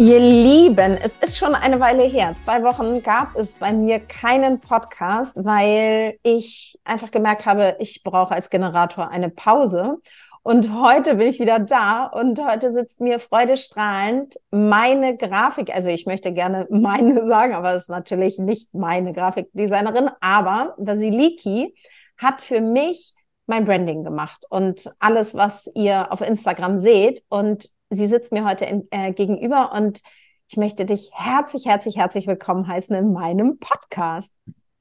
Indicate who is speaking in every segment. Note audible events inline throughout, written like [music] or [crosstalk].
Speaker 1: Ihr Lieben, es ist schon eine Weile her. Zwei Wochen gab es bei mir keinen Podcast, weil ich einfach gemerkt habe, ich brauche als Generator eine Pause. Und heute bin ich wieder da und heute sitzt mir freudestrahlend meine Grafik, also ich möchte gerne [laughs] meine sagen, aber es ist natürlich nicht meine Grafikdesignerin, aber Vasiliki hat für mich mein Branding gemacht und alles, was ihr auf Instagram seht. Und sie sitzt mir heute in, äh, gegenüber und ich möchte dich herzlich, herzlich, herzlich willkommen heißen in meinem Podcast.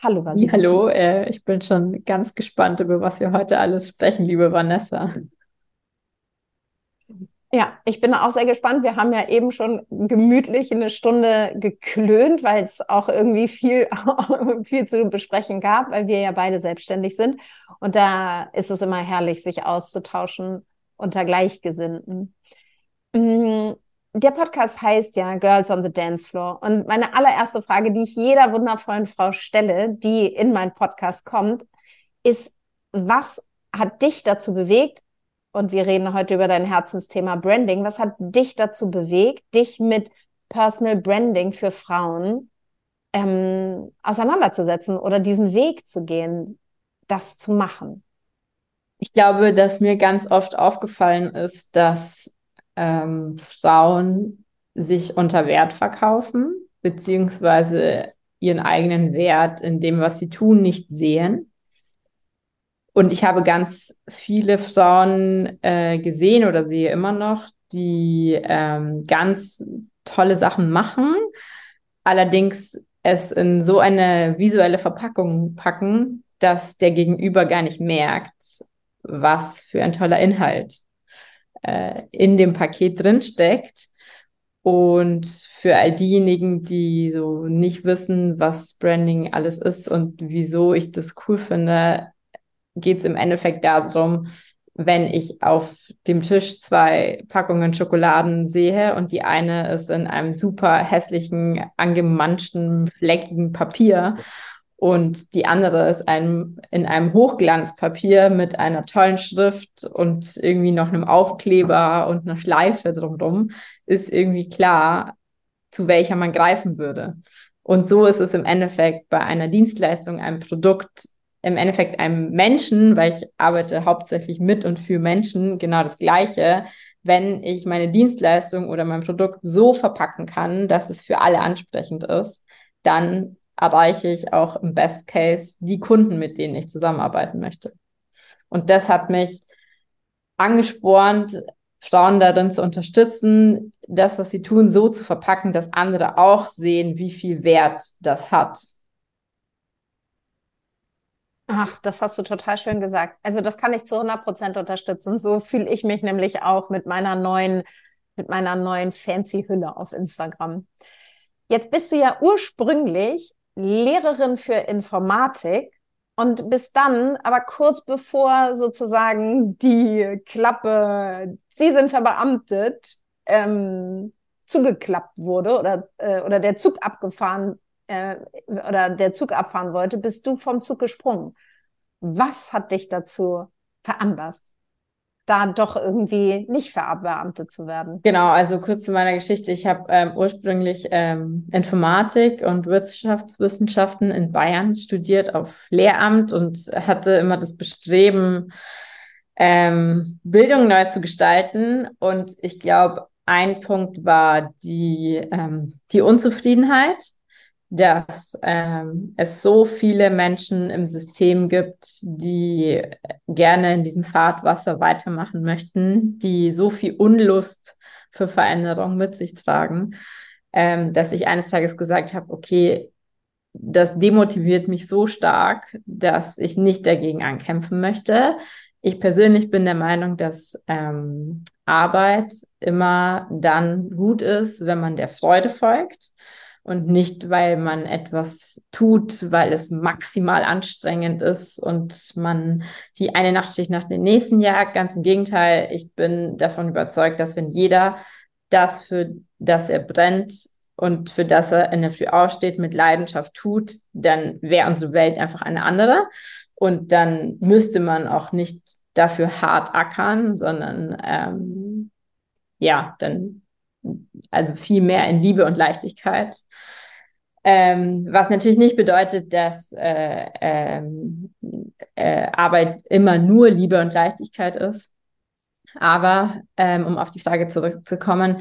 Speaker 2: Hallo, Vasiliki. Hallo, äh, ich bin schon ganz gespannt, über was wir heute alles sprechen, liebe Vanessa.
Speaker 1: Ja, ich bin auch sehr gespannt. Wir haben ja eben schon gemütlich eine Stunde geklönt, weil es auch irgendwie viel, [laughs] viel zu besprechen gab, weil wir ja beide selbstständig sind. Und da ist es immer herrlich, sich auszutauschen unter Gleichgesinnten. Mm, der Podcast heißt ja Girls on the Dance Floor. Und meine allererste Frage, die ich jeder wundervollen Frau stelle, die in meinen Podcast kommt, ist, was hat dich dazu bewegt, und wir reden heute über dein Herzensthema Branding. Was hat dich dazu bewegt, dich mit Personal Branding für Frauen ähm, auseinanderzusetzen oder diesen Weg zu gehen, das zu machen?
Speaker 2: Ich glaube, dass mir ganz oft aufgefallen ist, dass ähm, Frauen sich unter Wert verkaufen, beziehungsweise ihren eigenen Wert in dem, was sie tun, nicht sehen. Und ich habe ganz viele Frauen äh, gesehen oder sehe immer noch, die ähm, ganz tolle Sachen machen, allerdings es in so eine visuelle Verpackung packen, dass der Gegenüber gar nicht merkt, was für ein toller Inhalt äh, in dem Paket drinsteckt. Und für all diejenigen, die so nicht wissen, was Branding alles ist und wieso ich das cool finde, geht es im Endeffekt darum, wenn ich auf dem Tisch zwei Packungen Schokoladen sehe und die eine ist in einem super hässlichen, angemanschten, fleckigen Papier und die andere ist ein, in einem Hochglanzpapier mit einer tollen Schrift und irgendwie noch einem Aufkleber und einer Schleife drumherum, ist irgendwie klar, zu welcher man greifen würde. Und so ist es im Endeffekt bei einer Dienstleistung, einem Produkt im Endeffekt einem Menschen, weil ich arbeite hauptsächlich mit und für Menschen, genau das Gleiche. Wenn ich meine Dienstleistung oder mein Produkt so verpacken kann, dass es für alle ansprechend ist, dann erreiche ich auch im Best Case die Kunden, mit denen ich zusammenarbeiten möchte. Und das hat mich angespornt, Frauen darin zu unterstützen, das, was sie tun, so zu verpacken, dass andere auch sehen, wie viel Wert das hat.
Speaker 1: Ach, das hast du total schön gesagt. Also das kann ich zu 100 Prozent unterstützen. So fühle ich mich nämlich auch mit meiner neuen, mit meiner neuen fancy Hülle auf Instagram. Jetzt bist du ja ursprünglich Lehrerin für Informatik und bist dann, aber kurz bevor sozusagen die Klappe, Sie sind verbeamtet, ähm, zugeklappt wurde oder, äh, oder der Zug abgefahren äh, oder der Zug abfahren wollte, bist du vom Zug gesprungen. Was hat dich dazu veranlasst? Da doch irgendwie nicht verbeamtet zu werden?
Speaker 2: Genau, also kurz zu meiner Geschichte. Ich habe ähm, ursprünglich ähm, Informatik und Wirtschaftswissenschaften in Bayern studiert auf Lehramt und hatte immer das Bestreben, ähm, Bildung neu zu gestalten. Und ich glaube, ein Punkt war die, ähm, die Unzufriedenheit dass ähm, es so viele Menschen im System gibt, die gerne in diesem Fahrtwasser weitermachen möchten, die so viel Unlust für Veränderung mit sich tragen, ähm, dass ich eines Tages gesagt habe, okay, das demotiviert mich so stark, dass ich nicht dagegen ankämpfen möchte. Ich persönlich bin der Meinung, dass ähm, Arbeit immer dann gut ist, wenn man der Freude folgt und nicht, weil man etwas tut, weil es maximal anstrengend ist und man die eine Nachtschicht nach der nächsten jagt. Ganz im Gegenteil, ich bin davon überzeugt, dass wenn jeder das, für das er brennt und für das er in der Früh aussteht, mit Leidenschaft tut, dann wäre unsere Welt einfach eine andere. Und dann müsste man auch nicht dafür hart ackern, sondern ähm, ja, dann also viel mehr in Liebe und Leichtigkeit. Ähm, was natürlich nicht bedeutet, dass äh, ähm, äh, Arbeit immer nur Liebe und Leichtigkeit ist. Aber ähm, um auf die Frage zurückzukommen,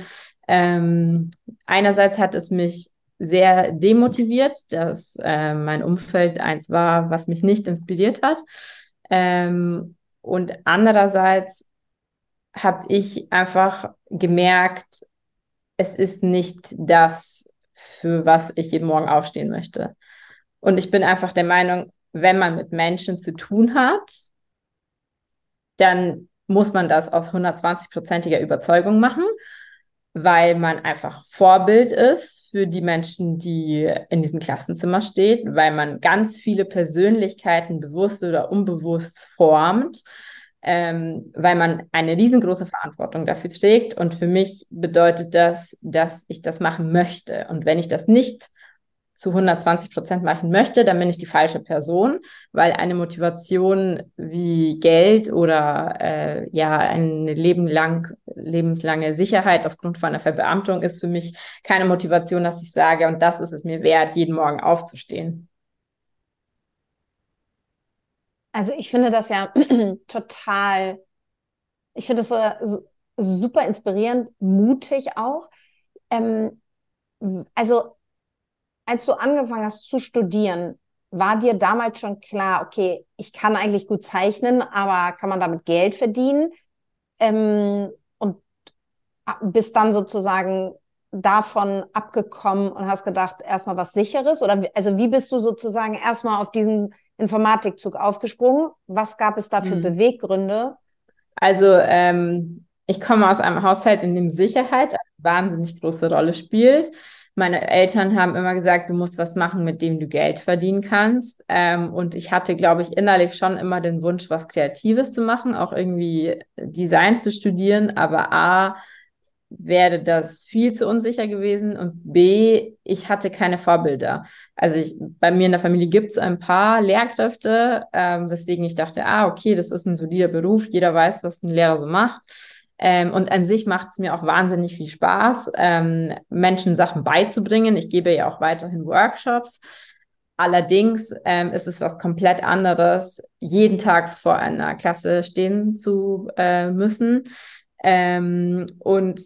Speaker 2: ähm, einerseits hat es mich sehr demotiviert, dass äh, mein Umfeld eins war, was mich nicht inspiriert hat. Ähm, und andererseits habe ich einfach gemerkt, es ist nicht das, für was ich jeden Morgen aufstehen möchte. Und ich bin einfach der Meinung, wenn man mit Menschen zu tun hat, dann muss man das aus 120-prozentiger Überzeugung machen, weil man einfach Vorbild ist für die Menschen, die in diesem Klassenzimmer stehen, weil man ganz viele Persönlichkeiten bewusst oder unbewusst formt ähm, weil man eine riesengroße Verantwortung dafür trägt. Und für mich bedeutet das, dass ich das machen möchte. Und wenn ich das nicht zu 120 Prozent machen möchte, dann bin ich die falsche Person, weil eine Motivation wie Geld oder äh, ja eine Leben lang, lebenslange Sicherheit aufgrund von einer Verbeamtung ist für mich keine Motivation, dass ich sage, und das ist es mir wert, jeden Morgen aufzustehen.
Speaker 1: Also ich finde das ja [clears throat] total, ich finde das so, super inspirierend, mutig auch. Ähm, also als du angefangen hast zu studieren, war dir damals schon klar, okay, ich kann eigentlich gut zeichnen, aber kann man damit Geld verdienen? Ähm, und bist dann sozusagen davon abgekommen und hast gedacht, erstmal was sicheres? Oder also wie bist du sozusagen erstmal auf diesen Informatikzug aufgesprungen. Was gab es da für hm. Beweggründe?
Speaker 2: Also ähm, ich komme aus einem Haushalt, in dem Sicherheit eine wahnsinnig große Rolle spielt. Meine Eltern haben immer gesagt, du musst was machen, mit dem du Geld verdienen kannst. Ähm, und ich hatte, glaube ich, innerlich schon immer den Wunsch, was Kreatives zu machen, auch irgendwie Design zu studieren. Aber A, wäre das viel zu unsicher gewesen und B, ich hatte keine Vorbilder. Also ich, bei mir in der Familie gibt es ein paar Lehrkräfte, ähm, weswegen ich dachte, ah, okay, das ist ein solider Beruf, jeder weiß, was ein Lehrer so macht. Ähm, und an sich macht es mir auch wahnsinnig viel Spaß, ähm, Menschen Sachen beizubringen. Ich gebe ja auch weiterhin Workshops. Allerdings ähm, ist es was komplett anderes, jeden Tag vor einer Klasse stehen zu äh, müssen. Ähm, und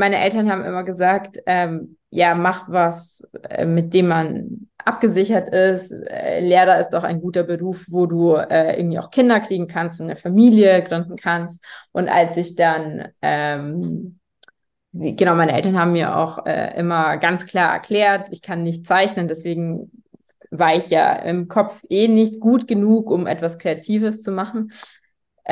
Speaker 2: meine Eltern haben immer gesagt, ähm, ja, mach was, äh, mit dem man abgesichert ist. Äh, Lehrer ist doch ein guter Beruf, wo du äh, irgendwie auch Kinder kriegen kannst und eine Familie gründen kannst. Und als ich dann, ähm, genau, meine Eltern haben mir auch äh, immer ganz klar erklärt, ich kann nicht zeichnen, deswegen war ich ja im Kopf eh nicht gut genug, um etwas Kreatives zu machen.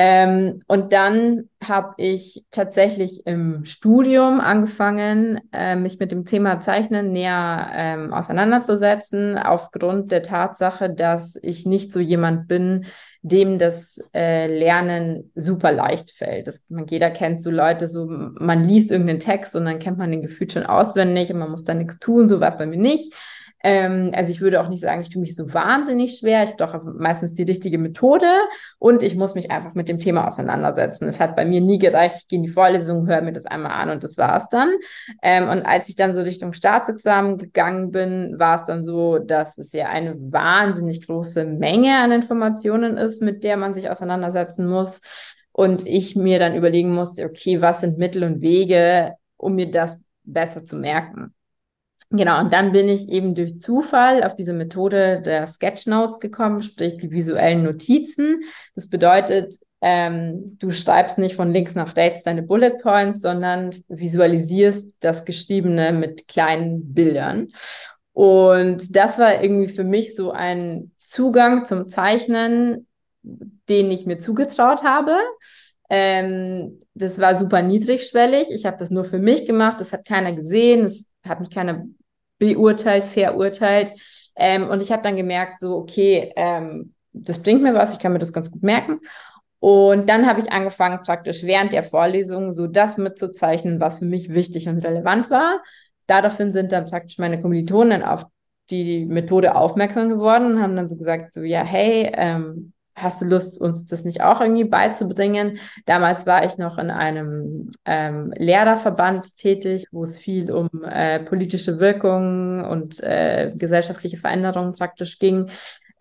Speaker 2: Ähm, und dann habe ich tatsächlich im Studium angefangen, äh, mich mit dem Thema Zeichnen näher ähm, auseinanderzusetzen, aufgrund der Tatsache, dass ich nicht so jemand bin, dem das äh, Lernen super leicht fällt. Das, man, jeder kennt so Leute, so man liest irgendeinen Text und dann kennt man den Gefühl schon auswendig und man muss da nichts tun, so war es bei mir nicht. Ähm, also ich würde auch nicht sagen, ich tue mich so wahnsinnig schwer. Ich habe doch meistens die richtige Methode und ich muss mich einfach mit dem Thema auseinandersetzen. Es hat bei mir nie gereicht, ich gehe in die Vorlesung, höre mir das einmal an und das war es dann. Ähm, und als ich dann so Richtung Staatsexamen gegangen bin, war es dann so, dass es ja eine wahnsinnig große Menge an Informationen ist, mit der man sich auseinandersetzen muss. Und ich mir dann überlegen musste, okay, was sind Mittel und Wege, um mir das besser zu merken. Genau, und dann bin ich eben durch Zufall auf diese Methode der Sketchnotes gekommen, sprich die visuellen Notizen. Das bedeutet, ähm, du schreibst nicht von links nach rechts deine Bullet Points, sondern visualisierst das Geschriebene mit kleinen Bildern. Und das war irgendwie für mich so ein Zugang zum Zeichnen, den ich mir zugetraut habe. Ähm, das war super niedrigschwellig. Ich habe das nur für mich gemacht. Das hat keiner gesehen. Es hat mich keiner beurteilt, verurteilt. Ähm, und ich habe dann gemerkt, so, okay, ähm, das bringt mir was, ich kann mir das ganz gut merken. Und dann habe ich angefangen, praktisch während der Vorlesung so das mitzuzeichnen, was für mich wichtig und relevant war. Daraufhin sind dann praktisch meine Kommilitonen auf die Methode aufmerksam geworden und haben dann so gesagt, so, ja, hey, ähm, hast du Lust, uns das nicht auch irgendwie beizubringen? Damals war ich noch in einem ähm, Lehrerverband tätig, wo es viel um äh, politische Wirkung und äh, gesellschaftliche Veränderungen praktisch ging.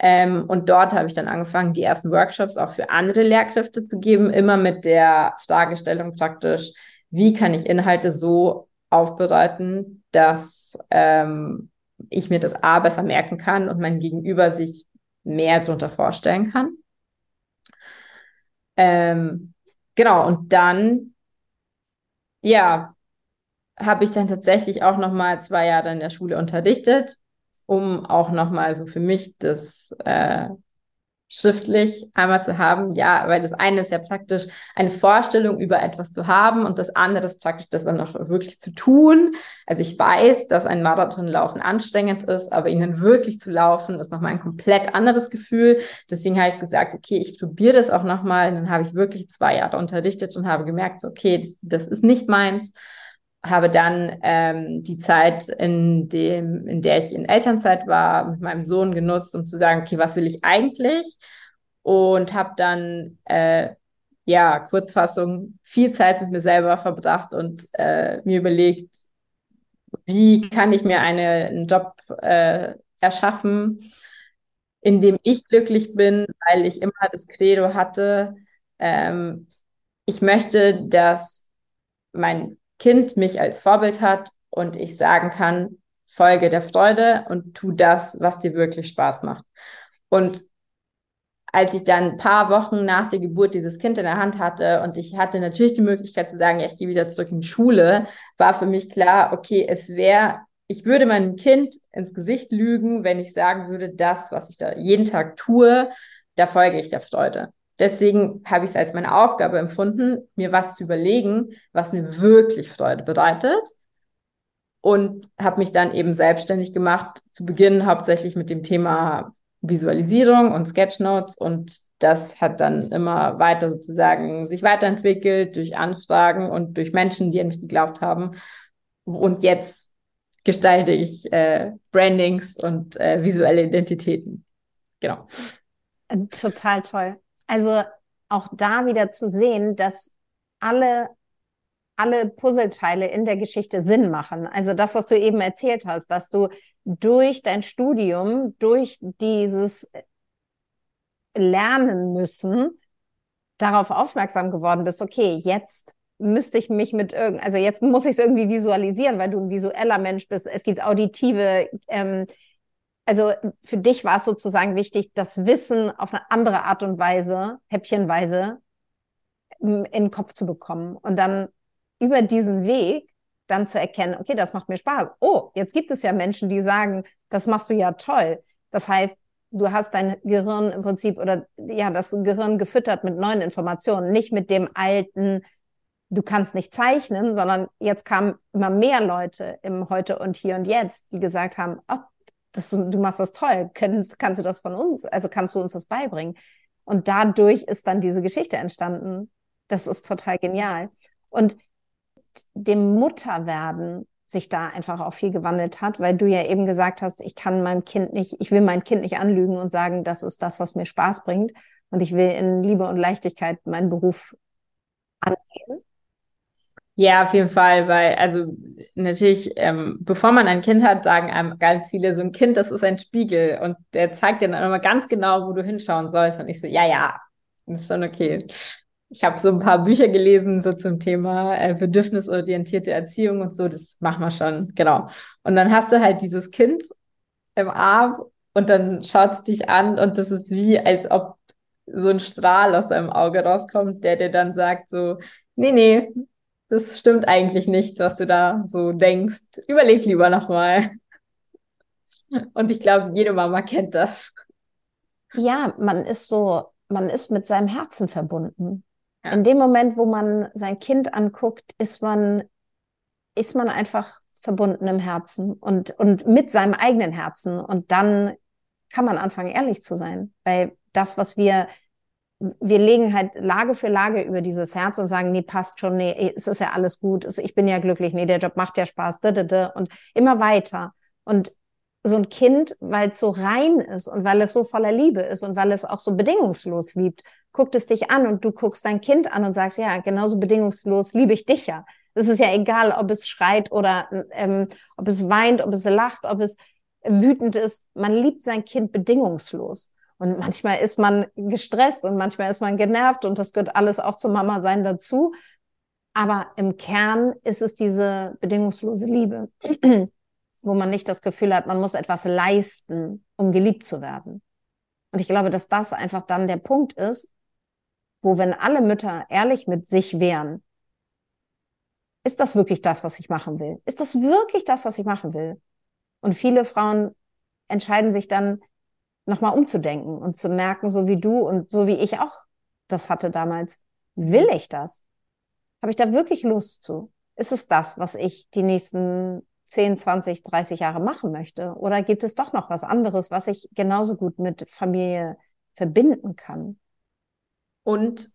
Speaker 2: Ähm, und dort habe ich dann angefangen, die ersten Workshops auch für andere Lehrkräfte zu geben, immer mit der Fragestellung praktisch, wie kann ich Inhalte so aufbereiten, dass ähm, ich mir das A besser merken kann und mein Gegenüber sich mehr darunter vorstellen kann. Ähm, genau, und dann, ja, habe ich dann tatsächlich auch noch mal zwei Jahre in der Schule unterrichtet, um auch noch mal so für mich das äh, schriftlich einmal zu haben. Ja, weil das eine ist ja praktisch eine Vorstellung über etwas zu haben und das andere ist praktisch das dann auch wirklich zu tun. Also ich weiß, dass ein Marathonlaufen anstrengend ist, aber ihnen wirklich zu laufen ist nochmal ein komplett anderes Gefühl. Deswegen habe ich gesagt, okay, ich probiere das auch nochmal. Und dann habe ich wirklich zwei Jahre unterrichtet und habe gemerkt, okay, das ist nicht meins habe dann ähm, die Zeit, in, dem, in der ich in Elternzeit war, mit meinem Sohn genutzt, um zu sagen, okay, was will ich eigentlich? Und habe dann, äh, ja, Kurzfassung, viel Zeit mit mir selber verbracht und äh, mir überlegt, wie kann ich mir eine, einen Job äh, erschaffen, in dem ich glücklich bin, weil ich immer das Credo hatte, ähm, ich möchte, dass mein Kind mich als Vorbild hat und ich sagen kann, folge der Freude und tu das, was dir wirklich Spaß macht. Und als ich dann ein paar Wochen nach der Geburt dieses Kind in der Hand hatte und ich hatte natürlich die Möglichkeit zu sagen, ja, ich gehe wieder zurück in die Schule, war für mich klar, okay, es wäre, ich würde meinem Kind ins Gesicht lügen, wenn ich sagen würde, das, was ich da jeden Tag tue, da folge ich der Freude. Deswegen habe ich es als meine Aufgabe empfunden, mir was zu überlegen, was mir wirklich Freude bereitet. Und habe mich dann eben selbstständig gemacht, zu Beginn hauptsächlich mit dem Thema Visualisierung und Sketchnotes. Und das hat dann immer weiter sozusagen sich weiterentwickelt durch Anfragen und durch Menschen, die an mich geglaubt haben. Und jetzt gestalte ich äh, Brandings und äh, visuelle Identitäten. Genau.
Speaker 1: Total toll. Also auch da wieder zu sehen, dass alle alle Puzzleteile in der Geschichte Sinn machen. Also das, was du eben erzählt hast, dass du durch dein Studium, durch dieses Lernen müssen, darauf aufmerksam geworden bist, okay, jetzt müsste ich mich mit irgend, also jetzt muss ich es irgendwie visualisieren, weil du ein visueller Mensch bist. Es gibt auditive ähm, also für dich war es sozusagen wichtig, das Wissen auf eine andere Art und Weise, häppchenweise, in den Kopf zu bekommen und dann über diesen Weg dann zu erkennen, okay, das macht mir Spaß. Oh, jetzt gibt es ja Menschen, die sagen, das machst du ja toll. Das heißt, du hast dein Gehirn im Prinzip oder ja, das Gehirn gefüttert mit neuen Informationen, nicht mit dem alten, du kannst nicht zeichnen, sondern jetzt kamen immer mehr Leute im Heute und Hier und Jetzt, die gesagt haben, oh, das, du machst das toll, kannst, kannst du das von uns, also kannst du uns das beibringen? Und dadurch ist dann diese Geschichte entstanden. Das ist total genial. Und dem Mutterwerden sich da einfach auch viel gewandelt hat, weil du ja eben gesagt hast, ich kann meinem Kind nicht, ich will mein Kind nicht anlügen und sagen, das ist das, was mir Spaß bringt und ich will in Liebe und Leichtigkeit meinen Beruf angehen.
Speaker 2: Ja, auf jeden Fall, weil, also natürlich, ähm, bevor man ein Kind hat, sagen einem ganz viele, so ein Kind, das ist ein Spiegel und der zeigt dir dann immer ganz genau, wo du hinschauen sollst. Und ich so, ja, ja, ist schon okay. Ich habe so ein paar Bücher gelesen, so zum Thema äh, bedürfnisorientierte Erziehung und so, das machen wir schon, genau. Und dann hast du halt dieses Kind im Arm und dann schaut es dich an und das ist wie, als ob so ein Strahl aus seinem Auge rauskommt, der dir dann sagt so, nee, nee, das stimmt eigentlich nicht, was du da so denkst. Überleg lieber nochmal. Und ich glaube, jede Mama kennt das.
Speaker 1: Ja, man ist so, man ist mit seinem Herzen verbunden. Ja. In dem Moment, wo man sein Kind anguckt, ist man, ist man einfach verbunden im Herzen und, und mit seinem eigenen Herzen. Und dann kann man anfangen, ehrlich zu sein. Weil das, was wir wir legen halt Lage für Lage über dieses Herz und sagen, nee, passt schon, nee, es ist ja alles gut, ich bin ja glücklich, nee, der Job macht ja Spaß, da, da, da, und immer weiter. Und so ein Kind, weil es so rein ist und weil es so voller Liebe ist und weil es auch so bedingungslos liebt, guckt es dich an und du guckst dein Kind an und sagst, ja, genauso bedingungslos liebe ich dich ja. Es ist ja egal, ob es schreit oder ähm, ob es weint, ob es lacht, ob es wütend ist. Man liebt sein Kind bedingungslos. Und manchmal ist man gestresst und manchmal ist man genervt und das gehört alles auch zum Mama sein dazu. Aber im Kern ist es diese bedingungslose Liebe, [clears throat] wo man nicht das Gefühl hat, man muss etwas leisten, um geliebt zu werden. Und ich glaube, dass das einfach dann der Punkt ist, wo wenn alle Mütter ehrlich mit sich wären, ist das wirklich das, was ich machen will? Ist das wirklich das, was ich machen will? Und viele Frauen entscheiden sich dann, nochmal umzudenken und zu merken, so wie du und so wie ich auch das hatte damals, will ich das? Habe ich da wirklich Lust zu? Ist es das, was ich die nächsten 10, 20, 30 Jahre machen möchte? Oder gibt es doch noch was anderes, was ich genauso gut mit Familie verbinden kann?
Speaker 2: Und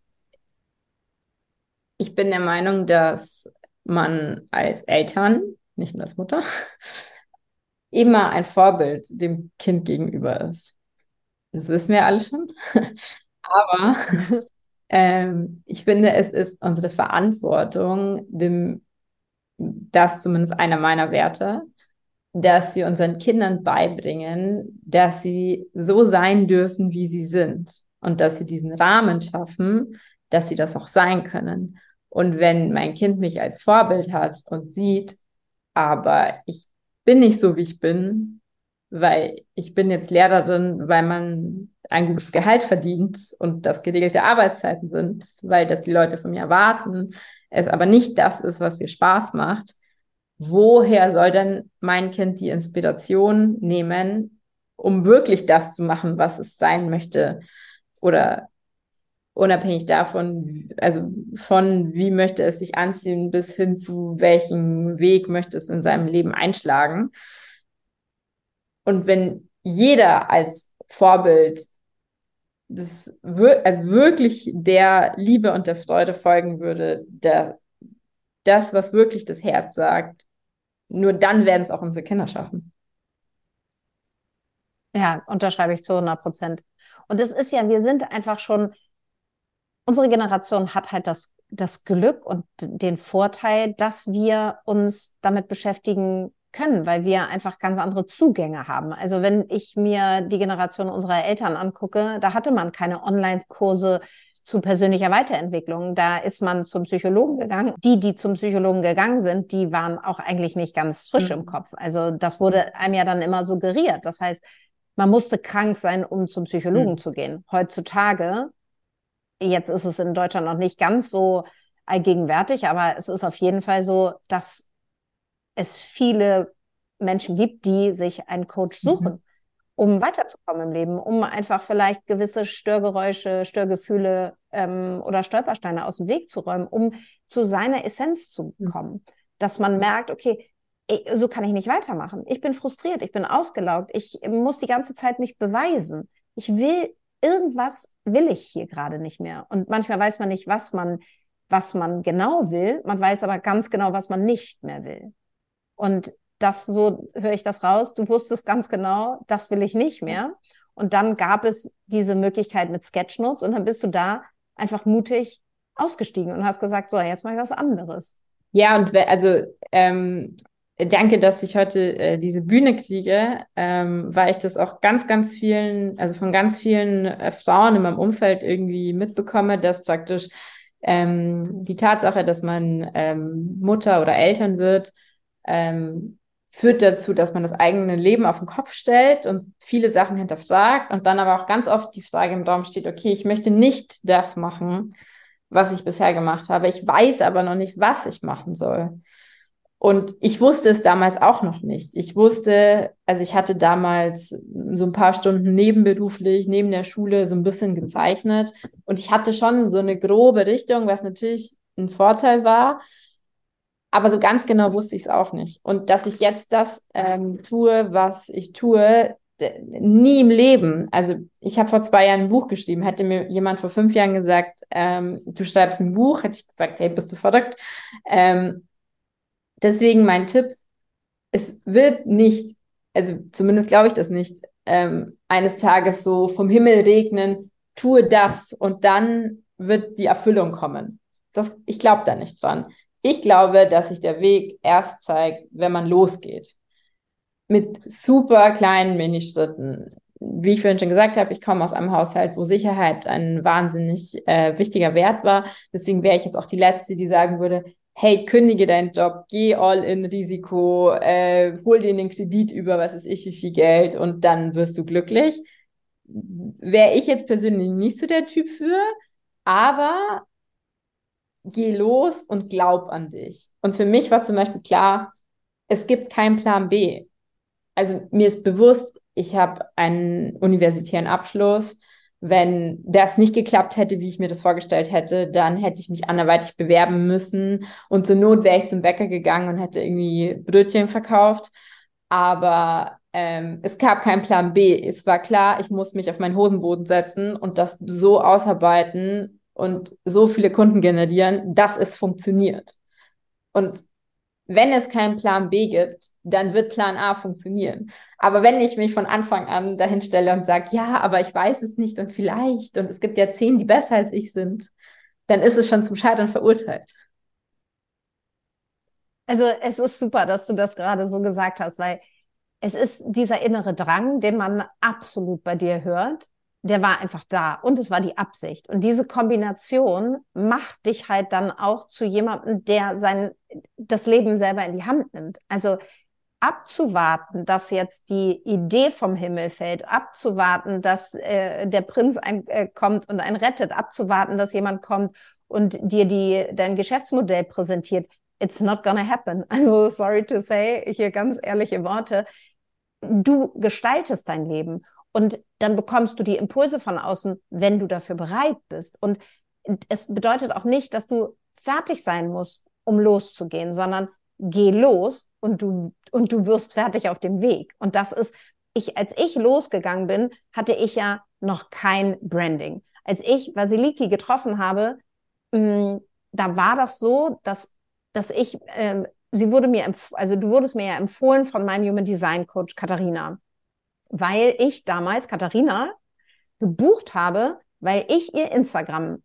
Speaker 2: ich bin der Meinung, dass man als Eltern, nicht nur als Mutter, [laughs] immer ein Vorbild dem Kind gegenüber ist. Das wissen wir alle schon. [laughs] Aber [laughs] ähm, ich finde, es ist unsere Verantwortung, dem, das zumindest einer meiner Werte, dass wir unseren Kindern beibringen, dass sie so sein dürfen, wie sie sind und dass sie diesen Rahmen schaffen, dass sie das auch sein können. Und wenn mein Kind mich als Vorbild hat und sieht, aber ich bin nicht so, wie ich bin, weil ich bin jetzt Lehrerin, weil man ein gutes Gehalt verdient und das geregelte Arbeitszeiten sind, weil das die Leute von mir erwarten, es aber nicht das ist, was mir Spaß macht. Woher soll denn mein Kind die Inspiration nehmen, um wirklich das zu machen, was es sein möchte? Oder unabhängig davon, also von wie möchte es sich anziehen bis hin zu welchen Weg möchte es in seinem Leben einschlagen. Und wenn jeder als Vorbild das also wirklich der Liebe und der Freude folgen würde, der, das, was wirklich das Herz sagt, nur dann werden es auch unsere Kinder schaffen.
Speaker 1: Ja, unterschreibe ich zu 100 Prozent. Und es ist ja, wir sind einfach schon, unsere Generation hat halt das, das Glück und den Vorteil, dass wir uns damit beschäftigen können, weil wir einfach ganz andere Zugänge haben. Also wenn ich mir die Generation unserer Eltern angucke, da hatte man keine Online-Kurse zu persönlicher Weiterentwicklung. Da ist man zum Psychologen gegangen. Die, die zum Psychologen gegangen sind, die waren auch eigentlich nicht ganz frisch mhm. im Kopf. Also das wurde einem ja dann immer suggeriert. Das heißt, man musste krank sein, um zum Psychologen mhm. zu gehen. Heutzutage, jetzt ist es in Deutschland noch nicht ganz so allgegenwärtig, aber es ist auf jeden Fall so, dass es viele Menschen gibt, die sich einen Coach mhm. suchen, mhm. um weiterzukommen im Leben, um einfach vielleicht gewisse Störgeräusche, Störgefühle ähm, oder Stolpersteine aus dem Weg zu räumen, um zu seiner Essenz zu mhm. kommen. Dass man merkt, okay, so kann ich nicht weitermachen. Ich bin frustriert, ich bin ausgelaugt, ich muss die ganze Zeit mich beweisen. Ich will irgendwas will ich hier gerade nicht mehr. Und manchmal weiß man nicht, was man, was man genau will. Man weiß aber ganz genau, was man nicht mehr will. Und das, so höre ich das raus, du wusstest ganz genau, das will ich nicht mehr. Und dann gab es diese Möglichkeit mit Sketchnotes und dann bist du da einfach mutig ausgestiegen und hast gesagt, so, jetzt mache ich was anderes.
Speaker 2: Ja, und also ähm, danke, dass ich heute äh, diese Bühne kriege, ähm, weil ich das auch ganz, ganz vielen, also von ganz vielen äh, Frauen in meinem Umfeld irgendwie mitbekomme, dass praktisch ähm, die Tatsache, dass man ähm, Mutter oder Eltern wird, ähm, führt dazu, dass man das eigene Leben auf den Kopf stellt und viele Sachen hinterfragt und dann aber auch ganz oft die Frage im Raum steht, okay, ich möchte nicht das machen, was ich bisher gemacht habe. Ich weiß aber noch nicht, was ich machen soll. Und ich wusste es damals auch noch nicht. Ich wusste, also ich hatte damals so ein paar Stunden nebenberuflich, neben der Schule so ein bisschen gezeichnet. Und ich hatte schon so eine grobe Richtung, was natürlich ein Vorteil war. Aber so ganz genau wusste ich es auch nicht. Und dass ich jetzt das ähm, tue, was ich tue, nie im Leben. Also ich habe vor zwei Jahren ein Buch geschrieben. Hätte mir jemand vor fünf Jahren gesagt, ähm, du schreibst ein Buch, hätte ich gesagt, hey, bist du verrückt? Ähm, Deswegen mein Tipp, es wird nicht, also zumindest glaube ich das nicht, ähm, eines Tages so vom Himmel regnen, tue das und dann wird die Erfüllung kommen. Das, ich glaube da nicht dran. Ich glaube, dass sich der Weg erst zeigt, wenn man losgeht. Mit super kleinen Mini-Schritten. Wie ich vorhin schon gesagt habe, ich komme aus einem Haushalt, wo Sicherheit ein wahnsinnig äh, wichtiger Wert war. Deswegen wäre ich jetzt auch die Letzte, die sagen würde, hey, kündige deinen Job, geh all in Risiko, äh, hol dir den Kredit über, was weiß ich, wie viel Geld und dann wirst du glücklich. Wäre ich jetzt persönlich nicht so der Typ für, aber geh los und glaub an dich. Und für mich war zum Beispiel klar, es gibt keinen Plan B. Also mir ist bewusst, ich habe einen universitären Abschluss, wenn das nicht geklappt hätte, wie ich mir das vorgestellt hätte, dann hätte ich mich anderweitig bewerben müssen und zur Not wäre ich zum Bäcker gegangen und hätte irgendwie Brötchen verkauft. Aber ähm, es gab keinen Plan B. Es war klar, ich muss mich auf meinen Hosenboden setzen und das so ausarbeiten und so viele Kunden generieren, dass es funktioniert. Und wenn es keinen Plan B gibt, dann wird Plan A funktionieren. Aber wenn ich mich von Anfang an dahin stelle und sage, ja, aber ich weiß es nicht und vielleicht und es gibt ja zehn, die besser als ich sind, dann ist es schon zum Scheitern verurteilt.
Speaker 1: Also es ist super, dass du das gerade so gesagt hast, weil es ist dieser innere Drang, den man absolut bei dir hört der war einfach da und es war die Absicht. Und diese Kombination macht dich halt dann auch zu jemandem, der sein, das Leben selber in die Hand nimmt. Also abzuwarten, dass jetzt die Idee vom Himmel fällt, abzuwarten, dass äh, der Prinz ein, äh, kommt und einen rettet, abzuwarten, dass jemand kommt und dir die, dein Geschäftsmodell präsentiert. It's not gonna happen. [laughs] Also sorry to say, hier ganz ehrliche Worte. Du gestaltest dein Leben. Und dann bekommst du die Impulse von außen, wenn du dafür bereit bist. Und es bedeutet auch nicht, dass du fertig sein musst, um loszugehen, sondern geh los und du, und du wirst fertig auf dem Weg. Und das ist, ich, als ich losgegangen bin, hatte ich ja noch kein Branding. Als ich Vasiliki getroffen habe, mh, mm, da war das so, dass, dass ich, äh, sie wurde mir, also du wurdest mir ja empfohlen von meinem Human Design Coach Katharina weil ich damals Katharina gebucht habe, weil ich ihr Instagram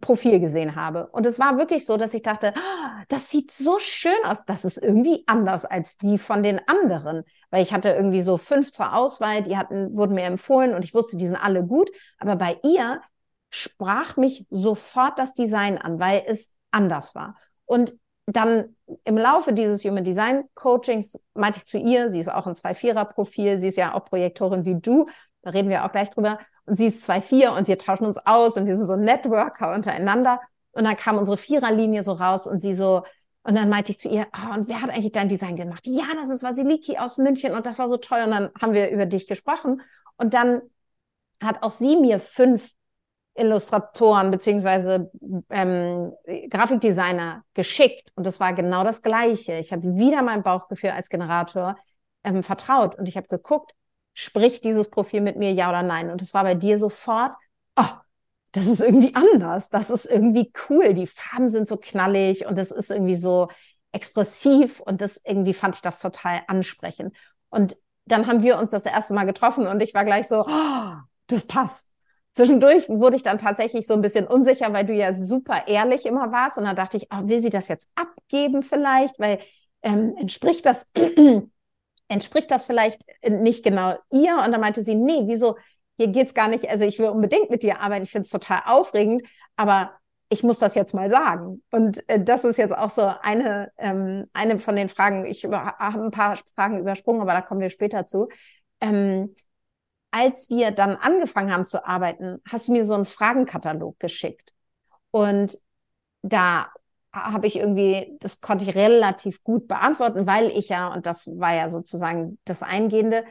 Speaker 1: Profil gesehen habe. Und es war wirklich so, dass ich dachte, oh, das sieht so schön aus. Das ist irgendwie anders als die von den anderen. Weil ich hatte irgendwie so fünf zur Auswahl, die hatten, wurden mir empfohlen und ich wusste, die sind alle gut. Aber bei ihr sprach mich sofort das Design an, weil es anders war. Und dann im Laufe dieses Human Design Coachings meinte ich zu ihr, sie ist auch ein 2-4er-Profil, sie ist ja auch Projektorin wie du, da reden wir auch gleich drüber. Und sie ist 2-4 und wir tauschen uns aus und wir sind so Networker untereinander. Und dann kam unsere Viererlinie so raus und sie so, und dann meinte ich zu ihr, oh, und wer hat eigentlich dein Design gemacht? Ja, das ist Vasiliki aus München und das war so toll. Und dann haben wir über dich gesprochen. Und dann hat auch sie mir fünf Illustratoren beziehungsweise ähm, Grafikdesigner geschickt und das war genau das Gleiche. Ich habe wieder mein Bauchgefühl als Generator ähm, vertraut und ich habe geguckt, spricht dieses Profil mit mir ja oder nein? Und es war bei dir sofort, oh, das ist irgendwie anders, das ist irgendwie cool, die Farben sind so knallig und das ist irgendwie so, expressiv und das irgendwie fand ich das total ansprechend. Und dann haben wir uns das erste Mal getroffen und ich war gleich so, oh, das passt. Zwischendurch wurde ich dann tatsächlich so ein bisschen unsicher, weil du ja super ehrlich immer warst. Und dann dachte ich, oh, will sie das jetzt abgeben vielleicht? Weil ähm, entspricht das, [clears throat] entspricht das vielleicht nicht genau ihr? Und dann meinte sie, nee, wieso? Hier geht's gar nicht. Also ich will unbedingt mit dir arbeiten. Ich finde es total aufregend, aber ich muss das jetzt mal sagen. Und äh, das ist jetzt auch so eine, ähm, eine von den Fragen. Ich habe ein paar Fragen übersprungen, aber da kommen wir später zu. Ähm, als wir dann angefangen haben zu arbeiten, hast du mir so einen Fragenkatalog geschickt. Und da habe ich irgendwie, das konnte ich relativ gut beantworten, weil ich ja, und das war ja sozusagen das Eingehende,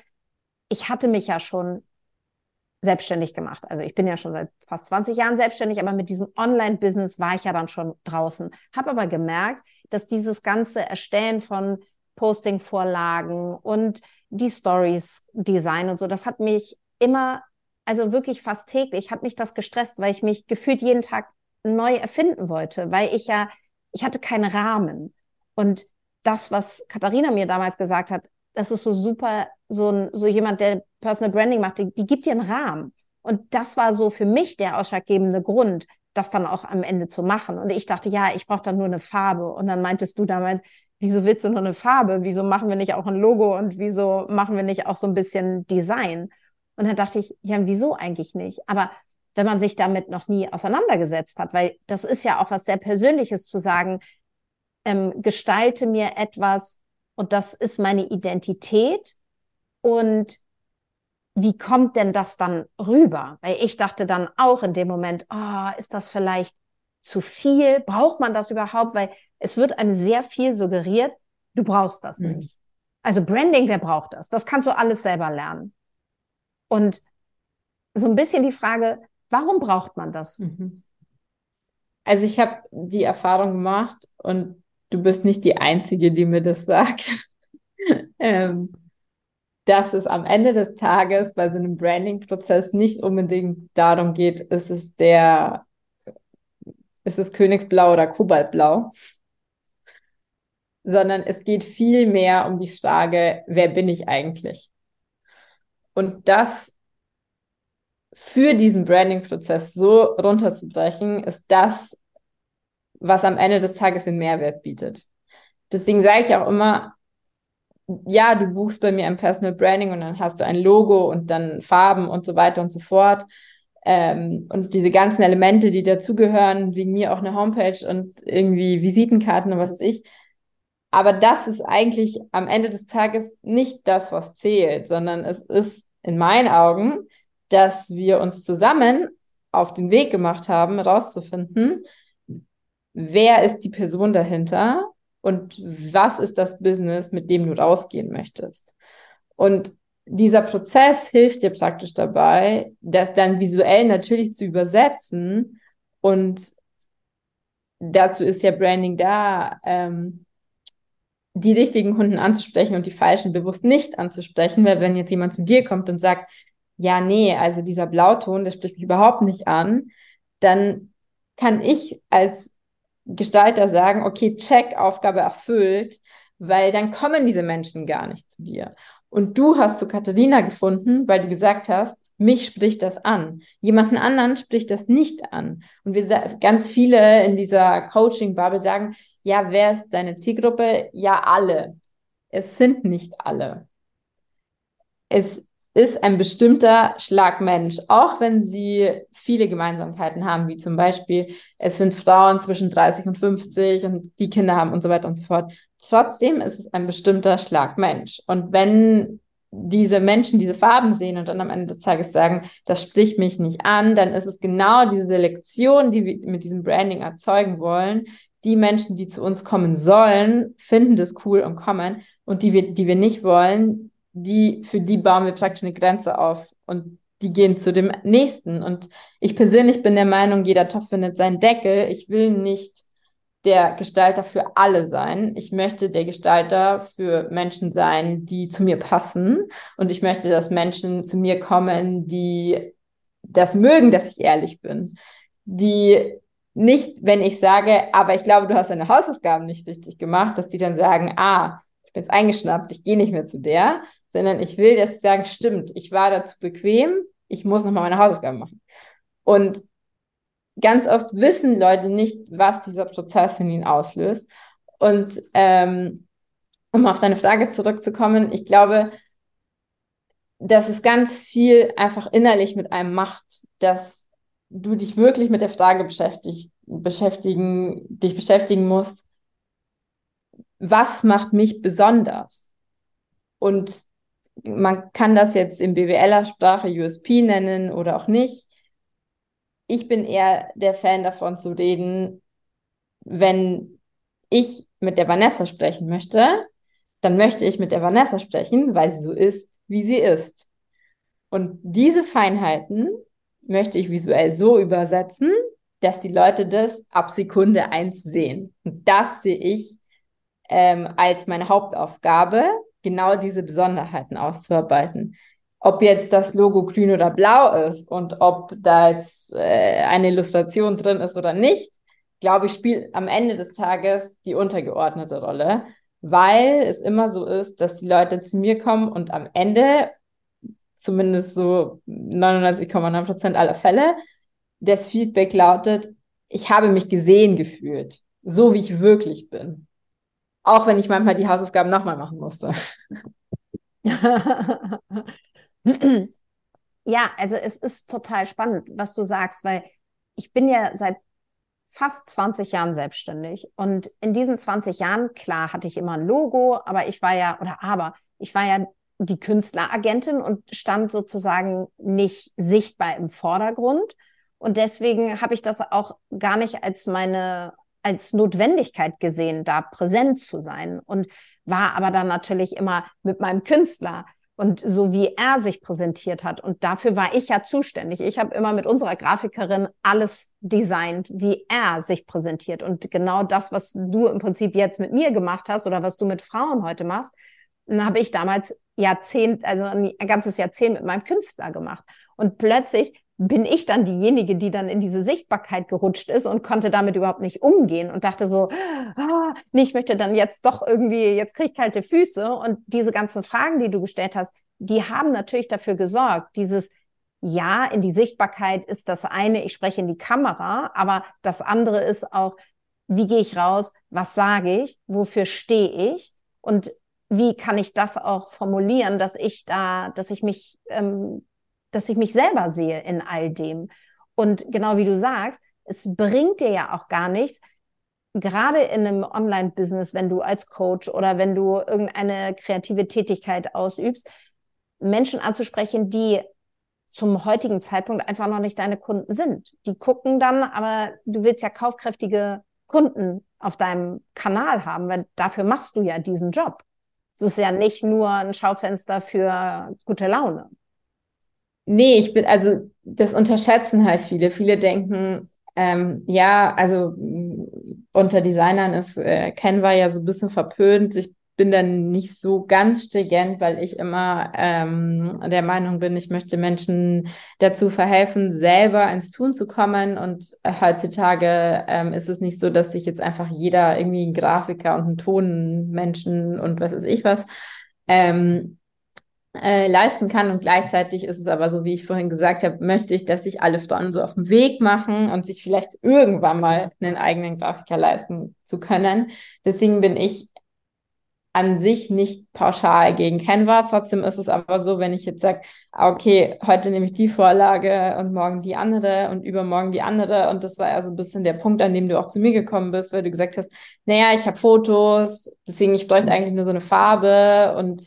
Speaker 1: ich hatte mich ja schon selbstständig gemacht. Also ich bin ja schon seit fast 20 Jahren selbstständig, aber mit diesem Online-Business war ich ja dann schon draußen. Habe aber gemerkt, dass dieses ganze Erstellen von Posting-Vorlagen und die Stories Design und so, das hat mich immer, also wirklich fast täglich, hat mich das gestresst, weil ich mich gefühlt jeden Tag neu erfinden wollte, weil ich ja, ich hatte keinen Rahmen. Und das, was Katharina mir damals gesagt hat, das ist so super, so, ein, so jemand, der Personal Branding macht, die, die gibt dir einen Rahmen. Und das war so für mich der ausschlaggebende Grund, das dann auch am Ende zu machen. Und ich dachte, ja, ich brauche dann nur eine Farbe. Und dann meintest du damals, wieso willst du nur eine Farbe? Wieso machen wir nicht auch ein Logo und wieso machen wir nicht auch so ein bisschen Design? Und dann dachte ich, ja, wieso eigentlich nicht? Aber wenn man sich damit noch nie auseinandergesetzt hat, weil das ist ja auch was sehr Persönliches zu sagen, ähm, gestalte mir etwas und das ist meine Identität und wie kommt denn das dann rüber? Weil ich dachte dann auch in dem Moment, oh, ist das vielleicht zu viel? Braucht man das überhaupt? Weil es wird einem sehr viel suggeriert, du brauchst das mhm. nicht. Also Branding, wer braucht das? Das kannst du alles selber lernen. Und so ein bisschen die Frage, warum braucht man das? Mhm.
Speaker 2: Also ich habe die Erfahrung gemacht und du bist nicht die Einzige, die mir das sagt. [laughs] ähm, dass es am Ende des Tages bei so einem Branding-Prozess nicht unbedingt darum geht, ist es der, ist es Königsblau oder Kobaltblau, sondern es geht viel mehr um die Frage, wer bin ich eigentlich? Und das für diesen Branding-Prozess so runterzubrechen, ist das, was am Ende des Tages den Mehrwert bietet. Deswegen sage ich auch immer, ja, du buchst bei mir ein Personal Branding und dann hast du ein Logo und dann Farben und so weiter und so fort. Ähm, und diese ganzen Elemente, die dazugehören, wegen mir auch eine Homepage und irgendwie Visitenkarten und was weiß ich. Aber das ist eigentlich am Ende des Tages nicht das, was zählt, sondern es ist in meinen Augen, dass wir uns zusammen auf den Weg gemacht haben, herauszufinden, wer ist die Person dahinter und was ist das Business, mit dem du rausgehen möchtest. Und dieser Prozess hilft dir praktisch dabei, das dann visuell natürlich zu übersetzen. Und dazu ist ja Branding da, ähm, die richtigen Kunden anzusprechen und die falschen bewusst nicht anzusprechen, weil wenn jetzt jemand zu dir kommt und sagt, ja, nee, also dieser Blauton, der spricht mich überhaupt nicht an, dann kann ich als Gestalter sagen, okay, check, Aufgabe erfüllt, weil dann kommen diese Menschen gar nicht zu dir. Und du hast zu Katharina gefunden, weil du gesagt hast, mich spricht das an. Jemanden anderen spricht das nicht an. Und wir ganz viele in dieser Coaching-Bubble sagen, ja, wer ist deine Zielgruppe? Ja, alle. Es sind nicht alle. Es ist ein bestimmter Schlagmensch, auch wenn sie viele Gemeinsamkeiten haben, wie zum Beispiel, es sind Frauen zwischen 30 und 50 und die Kinder haben und so weiter und so fort. Trotzdem ist es ein bestimmter Schlagmensch. Und wenn diese Menschen diese Farben sehen und dann am Ende des Tages sagen, das spricht mich nicht an, dann ist es genau diese Selektion, die wir mit diesem Branding erzeugen wollen. Die Menschen, die zu uns kommen sollen, finden das cool und kommen. Und die wir, die wir nicht wollen, die, für die bauen wir praktisch eine Grenze auf und die gehen zu dem nächsten. Und ich persönlich bin der Meinung, jeder Topf findet seinen Deckel. Ich will nicht der Gestalter für alle sein. Ich möchte der Gestalter für Menschen sein, die zu mir passen. Und ich möchte, dass Menschen zu mir kommen, die das mögen, dass ich ehrlich bin, die nicht, wenn ich sage, aber ich glaube, du hast deine Hausaufgaben nicht richtig gemacht, dass die dann sagen, ah, ich bin jetzt eingeschnappt, ich gehe nicht mehr zu der, sondern ich will, dass sie sagen, stimmt, ich war dazu bequem, ich muss nochmal meine Hausaufgaben machen. Und ganz oft wissen Leute nicht, was dieser Prozess in ihnen auslöst. Und ähm, um auf deine Frage zurückzukommen, ich glaube, dass es ganz viel einfach innerlich mit einem macht, dass du dich wirklich mit der Frage beschäftigt, beschäftigen, dich beschäftigen musst, was macht mich besonders? Und man kann das jetzt in BWLer-Sprache USP nennen oder auch nicht. Ich bin eher der Fan davon zu reden, wenn ich mit der Vanessa sprechen möchte, dann möchte ich mit der Vanessa sprechen, weil sie so ist, wie sie ist. Und diese Feinheiten möchte ich visuell so übersetzen, dass die Leute das ab Sekunde eins sehen. Und das sehe ich ähm, als meine Hauptaufgabe, genau diese Besonderheiten auszuarbeiten. Ob jetzt das Logo grün oder blau ist und ob da jetzt äh, eine Illustration drin ist oder nicht, glaube ich, spielt am Ende des Tages die untergeordnete Rolle, weil es immer so ist, dass die Leute zu mir kommen und am Ende, zumindest so 99,9 Prozent aller Fälle, das Feedback lautet, ich habe mich gesehen gefühlt, so wie ich wirklich bin. Auch wenn ich manchmal die Hausaufgaben nochmal machen musste. [laughs]
Speaker 1: ja, also es ist total spannend, was du sagst, weil ich bin ja seit fast 20 Jahren selbstständig. Und in diesen 20 Jahren, klar, hatte ich immer ein Logo, aber ich war ja, oder aber, ich war ja die Künstleragentin und stand sozusagen nicht sichtbar im Vordergrund. Und deswegen habe ich das auch gar nicht als meine als Notwendigkeit gesehen, da präsent zu sein und war aber dann natürlich immer mit meinem Künstler und so wie er sich präsentiert hat. Und dafür war ich ja zuständig. Ich habe immer mit unserer Grafikerin alles designt, wie er sich präsentiert. Und genau das, was du im Prinzip jetzt mit mir gemacht hast oder was du mit Frauen heute machst, habe ich damals Jahrzehnt, also ein ganzes Jahrzehnt mit meinem Künstler gemacht. Und plötzlich bin ich dann diejenige, die dann in diese Sichtbarkeit gerutscht ist und konnte damit überhaupt nicht umgehen und dachte so, ah, nee, ich möchte dann jetzt doch irgendwie, jetzt kriege ich kalte Füße. Und diese ganzen Fragen, die du gestellt hast, die haben natürlich dafür gesorgt, dieses ja, in die Sichtbarkeit ist das eine, ich spreche in die Kamera, aber das andere ist auch, wie gehe ich raus, was sage ich, wofür stehe ich? Und wie kann ich das auch formulieren, dass ich da, dass ich mich ähm, dass ich mich selber sehe in all dem. Und genau wie du sagst, es bringt dir ja auch gar nichts, gerade in einem Online-Business, wenn du als Coach oder wenn du irgendeine kreative Tätigkeit ausübst, Menschen anzusprechen, die zum heutigen Zeitpunkt einfach noch nicht deine Kunden sind. Die gucken dann, aber du willst ja kaufkräftige Kunden auf deinem Kanal haben, weil dafür machst du ja diesen Job. Es ist ja nicht nur ein Schaufenster für gute Laune.
Speaker 2: Nee, ich bin, also das unterschätzen halt viele. Viele denken, ähm, ja, also unter Designern ist äh, Canva ja so ein bisschen verpönt. Ich bin dann nicht so ganz stringent, weil ich immer ähm, der Meinung bin, ich möchte Menschen dazu verhelfen, selber ins Tun zu kommen. Und heutzutage ähm, ist es nicht so, dass sich jetzt einfach jeder irgendwie ein Grafiker und ein Tonmenschen und was weiß ich was ähm, äh, leisten kann. Und gleichzeitig ist es aber so, wie ich vorhin gesagt habe, möchte ich, dass sich alle Frauen so auf den Weg machen und sich vielleicht irgendwann mal einen eigenen Grafiker leisten zu können. Deswegen bin ich an sich nicht pauschal gegen Canva. Trotzdem ist es aber so, wenn ich jetzt sage, ah, okay, heute nehme ich die Vorlage und morgen die andere und übermorgen die andere. Und das war ja so ein bisschen der Punkt, an dem du auch zu mir gekommen bist, weil du gesagt hast, naja, ich habe Fotos, deswegen ich bräuchte eigentlich nur so eine Farbe und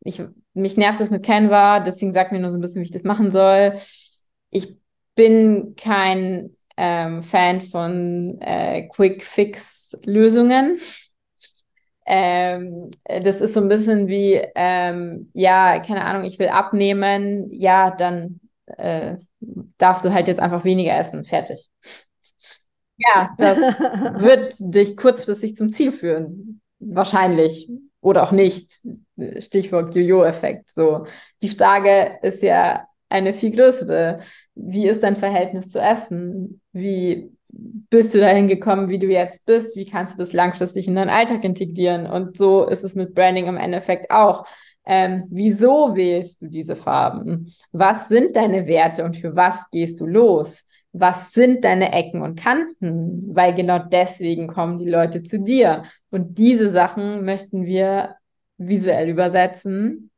Speaker 2: ich mich nervt das mit Canva, deswegen sag mir nur so ein bisschen, wie ich das machen soll. Ich bin kein ähm, Fan von äh, Quick-Fix-Lösungen. Ähm, das ist so ein bisschen wie, ähm, ja, keine Ahnung, ich will abnehmen, ja, dann äh, darfst du halt jetzt einfach weniger essen, fertig. Ja, das [laughs] wird dich kurzfristig zum Ziel führen. Wahrscheinlich oder auch nicht. Stichwort Jojo-Effekt. So, die Frage ist ja, eine viel größere. Wie ist dein Verhältnis zu Essen? Wie bist du dahin gekommen, wie du jetzt bist? Wie kannst du das langfristig in deinen Alltag integrieren? Und so ist es mit Branding im Endeffekt auch. Ähm, wieso wählst du diese Farben? Was sind deine Werte und für was gehst du los? Was sind deine Ecken und Kanten? Weil genau deswegen kommen die Leute zu dir. Und diese Sachen möchten wir visuell übersetzen,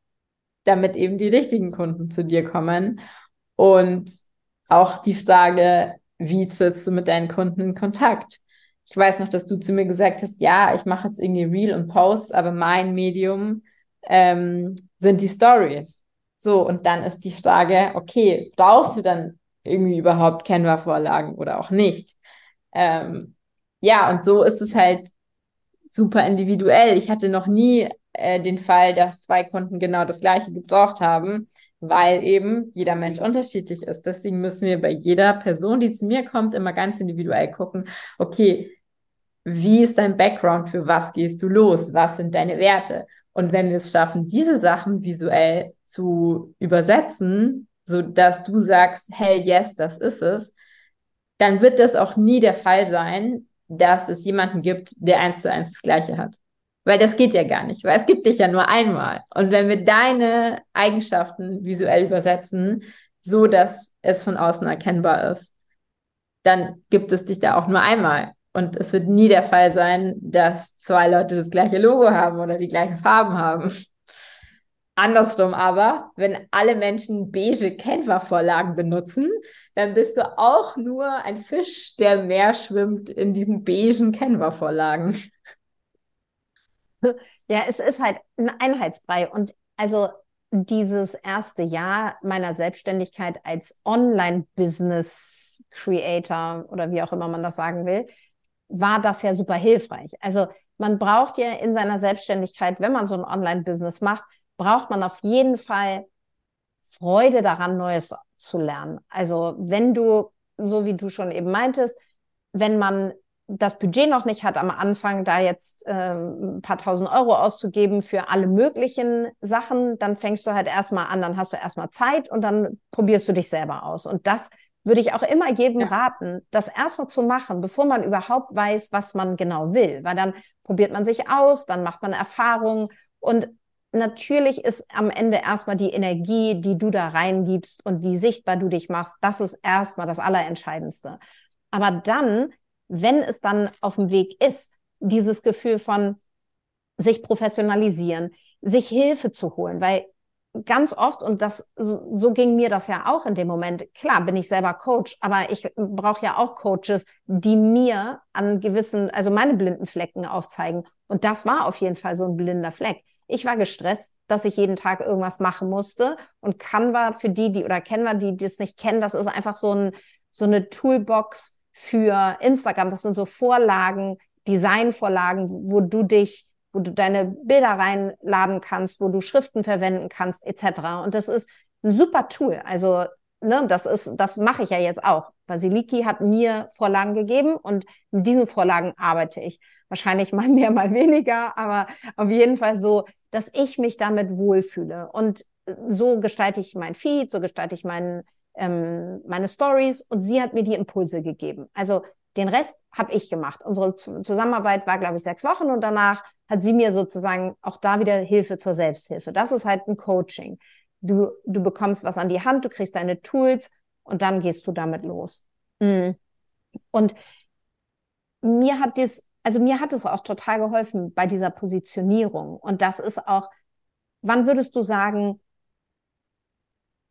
Speaker 2: damit eben die richtigen Kunden zu dir kommen. Und auch die Frage, wie trittst du mit deinen Kunden in Kontakt? Ich weiß noch, dass du zu mir gesagt hast, ja, ich mache jetzt irgendwie Reel und Posts, aber mein Medium ähm, sind die Stories. So, und dann ist die Frage, okay, brauchst du dann irgendwie überhaupt Canva-Vorlagen oder auch nicht? Ähm, ja, und so ist es halt super individuell. Ich hatte noch nie äh, den Fall, dass zwei Kunden genau das gleiche gebraucht haben, weil eben jeder Mensch unterschiedlich ist. Deswegen müssen wir bei jeder Person, die zu mir kommt, immer ganz individuell gucken, okay, wie ist dein Background, für was gehst du los, was sind deine Werte? Und wenn wir es schaffen, diese Sachen visuell zu übersetzen, so dass du sagst, hey, yes, das ist es, dann wird das auch nie der Fall sein, dass es jemanden gibt, der eins zu eins das Gleiche hat. Weil das geht ja gar nicht, weil es gibt dich ja nur einmal. Und wenn wir deine Eigenschaften visuell übersetzen, so dass es von außen erkennbar ist, dann gibt es dich da auch nur einmal. Und es wird nie der Fall sein, dass zwei Leute das gleiche Logo haben oder die gleichen Farben haben. [laughs] Andersrum aber, wenn alle Menschen beige Canva-Vorlagen benutzen, dann bist du auch nur ein Fisch, der mehr schwimmt in diesen beigen Canva-Vorlagen. [laughs] [laughs]
Speaker 1: Ja, es ist halt ein Einheitsbrei. Und also dieses erste Jahr meiner Selbstständigkeit als Online-Business-Creator oder wie auch immer man das sagen will, war das ja super hilfreich. Also man braucht ja in seiner Selbstständigkeit, wenn man so ein Online-Business macht, braucht man auf jeden Fall Freude daran, Neues zu lernen. Also wenn du, so wie du schon eben meintest, wenn man das Budget noch nicht hat, am Anfang da jetzt ähm, ein paar tausend Euro auszugeben für alle möglichen Sachen, dann fängst du halt erstmal an, dann hast du erstmal Zeit und dann probierst du dich selber aus. Und das würde ich auch immer jedem ja. raten, das erstmal zu machen, bevor man überhaupt weiß, was man genau will. Weil dann probiert man sich aus, dann macht man Erfahrungen und natürlich ist am Ende erstmal die Energie, die du da reingibst und wie sichtbar du dich machst, das ist erstmal das Allerentscheidendste. Aber dann, wenn es dann auf dem Weg ist, dieses Gefühl von sich professionalisieren, sich Hilfe zu holen, weil ganz oft, und das so ging mir das ja auch in dem Moment, klar bin ich selber Coach, aber ich brauche ja auch Coaches, die mir an gewissen, also meine blinden Flecken aufzeigen. Und das war auf jeden Fall so ein blinder Fleck. Ich war gestresst, dass ich jeden Tag irgendwas machen musste. Und Canva für die, die oder kennen wir, die das nicht kennen, das ist einfach so ein so eine Toolbox für Instagram. Das sind so Vorlagen, Designvorlagen, wo du dich wo du deine Bilder reinladen kannst, wo du Schriften verwenden kannst, etc. Und das ist ein super Tool. Also, ne, das ist, das mache ich ja jetzt auch. Basiliki hat mir Vorlagen gegeben und mit diesen Vorlagen arbeite ich. Wahrscheinlich mal mehr, mal weniger, aber auf jeden Fall so, dass ich mich damit wohlfühle. Und so gestalte ich mein Feed, so gestalte ich mein, ähm, meine Stories und sie hat mir die Impulse gegeben. Also den Rest habe ich gemacht. Unsere Zusammenarbeit war, glaube ich, sechs Wochen und danach hat sie mir sozusagen auch da wieder Hilfe zur Selbsthilfe. Das ist halt ein Coaching. Du, du bekommst was an die Hand, du kriegst deine Tools und dann gehst du damit los. Mhm. Und mir hat dies, also mir hat es auch total geholfen bei dieser Positionierung. Und das ist auch, wann würdest du sagen,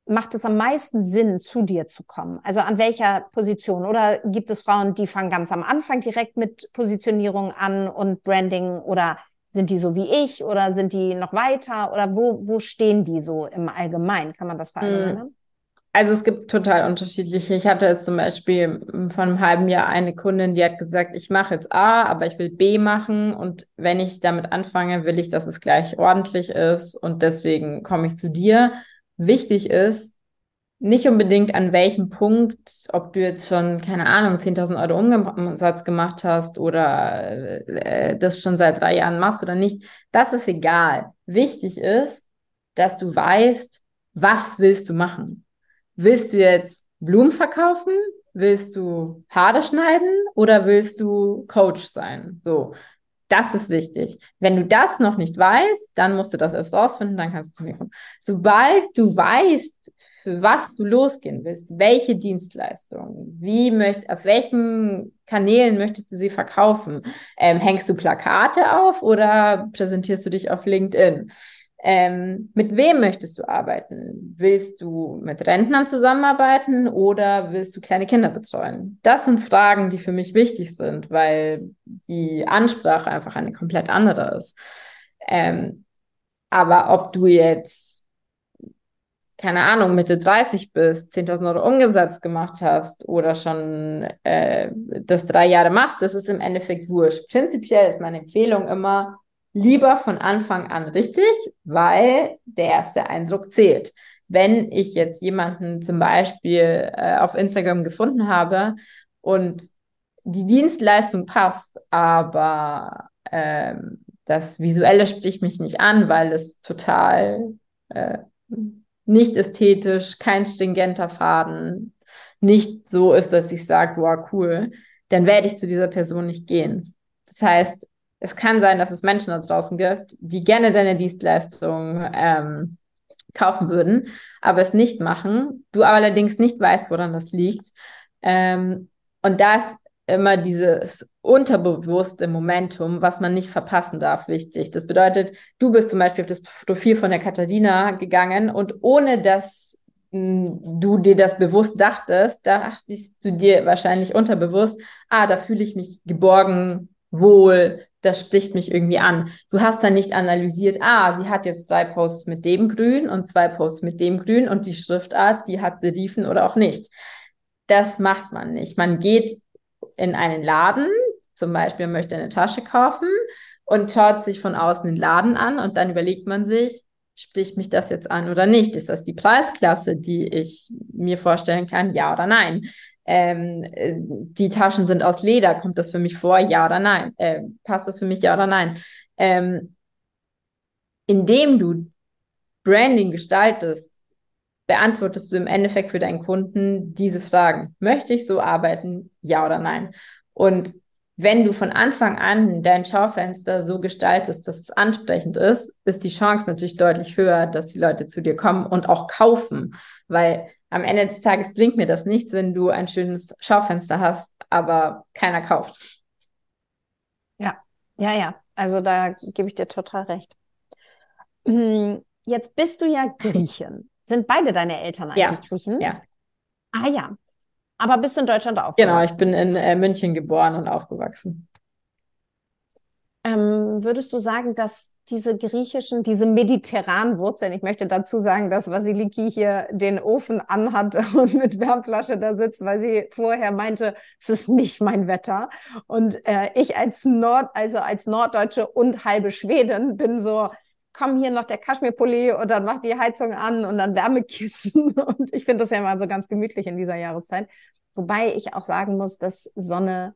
Speaker 1: macht es am meisten Sinn, zu dir zu kommen? Also an welcher Position? Oder gibt es Frauen, die fangen ganz am Anfang direkt mit Positionierung an und Branding? Oder sind die so wie ich? Oder sind die noch weiter? Oder wo, wo stehen die so im Allgemeinen? Kann man das verallgemeinern?
Speaker 2: Also es gibt total unterschiedliche. Ich hatte jetzt zum Beispiel vor einem halben Jahr eine Kundin, die hat gesagt, ich mache jetzt A, aber ich will B machen und wenn ich damit anfange, will ich, dass es gleich ordentlich ist und deswegen komme ich zu dir wichtig ist, nicht unbedingt an welchem Punkt, ob du jetzt schon, keine Ahnung, 10.000 Euro Umsatz gemacht hast oder äh, das schon seit drei Jahren machst oder nicht, das ist egal. Wichtig ist, dass du weißt, was willst du machen? willst du jetzt Blumen verkaufen? Willst du Haare schneiden oder willst du Coach sein? So, das ist wichtig. Wenn du das noch nicht weißt, dann musst du das erst rausfinden, dann kannst du zu mir kommen. Sobald du weißt, für was du losgehen willst, welche Dienstleistungen, wie möcht, auf welchen Kanälen möchtest du sie verkaufen, ähm, hängst du Plakate auf oder präsentierst du dich auf LinkedIn? Ähm, mit wem möchtest du arbeiten? Willst du mit Rentnern zusammenarbeiten oder willst du kleine Kinder betreuen? Das sind Fragen, die für mich wichtig sind, weil die Ansprache einfach eine komplett andere ist. Ähm, aber ob du jetzt, keine Ahnung, Mitte 30 bist, 10.000 Euro Umsatz gemacht hast oder schon äh, das drei Jahre machst, das ist im Endeffekt wurscht. Prinzipiell ist meine Empfehlung immer, lieber von Anfang an richtig, weil der erste Eindruck zählt. Wenn ich jetzt jemanden zum Beispiel äh, auf Instagram gefunden habe und die Dienstleistung passt, aber ähm, das Visuelle spricht mich nicht an, weil es total äh, nicht ästhetisch, kein stringenter Faden, nicht so ist, dass ich sage, wow, cool, dann werde ich zu dieser Person nicht gehen. Das heißt, es kann sein, dass es Menschen da draußen gibt, die gerne deine Dienstleistung ähm, kaufen würden, aber es nicht machen. Du allerdings nicht weißt, woran das liegt. Ähm, und da ist immer dieses unterbewusste Momentum, was man nicht verpassen darf, wichtig. Das bedeutet, du bist zum Beispiel auf das Profil von der Katharina gegangen und ohne dass hm, du dir das bewusst dachtest, dachtest du dir wahrscheinlich unterbewusst, ah, da fühle ich mich geborgen, wohl, das spricht mich irgendwie an. Du hast dann nicht analysiert, ah, sie hat jetzt drei Posts mit dem Grün und zwei Posts mit dem Grün und die Schriftart, die hat Serifen oder auch nicht. Das macht man nicht. Man geht in einen Laden, zum Beispiel möchte eine Tasche kaufen und schaut sich von außen den Laden an und dann überlegt man sich, spricht mich das jetzt an oder nicht? Ist das die Preisklasse, die ich mir vorstellen kann, ja oder nein? Ähm, äh, die Taschen sind aus Leder, kommt das für mich vor, ja oder nein? Äh, passt das für mich, ja oder nein? Ähm, indem du Branding gestaltest, beantwortest du im Endeffekt für deinen Kunden diese Fragen. Möchte ich so arbeiten, ja oder nein? Und wenn du von Anfang an dein Schaufenster so gestaltest, dass es ansprechend ist, ist die Chance natürlich deutlich höher, dass die Leute zu dir kommen und auch kaufen, weil am Ende des Tages bringt mir das nichts, wenn du ein schönes Schaufenster hast, aber keiner kauft.
Speaker 1: Ja, ja, ja. Also da gebe ich dir total recht. Hm, jetzt bist du ja Griechin. [laughs] Sind beide deine Eltern eigentlich ja. Griechen?
Speaker 2: Ja.
Speaker 1: Ah ja. Aber bist du in Deutschland aufgewachsen?
Speaker 2: Genau, ich bin in äh, München geboren und aufgewachsen.
Speaker 1: Ähm, würdest du sagen, dass diese griechischen, diese mediterranen Wurzeln, ich möchte dazu sagen, dass Vasiliki hier den Ofen anhat [laughs] und mit Wärmflasche da sitzt, weil sie vorher meinte, es ist nicht mein Wetter. Und äh, ich als Nord, also als Norddeutsche und halbe Schwedin bin so, komm hier noch der Kaschmirpulli und dann mach die Heizung an und dann Wärmekissen. [laughs] Und ich finde das ja mal so ganz gemütlich in dieser Jahreszeit. Wobei ich auch sagen muss, dass Sonne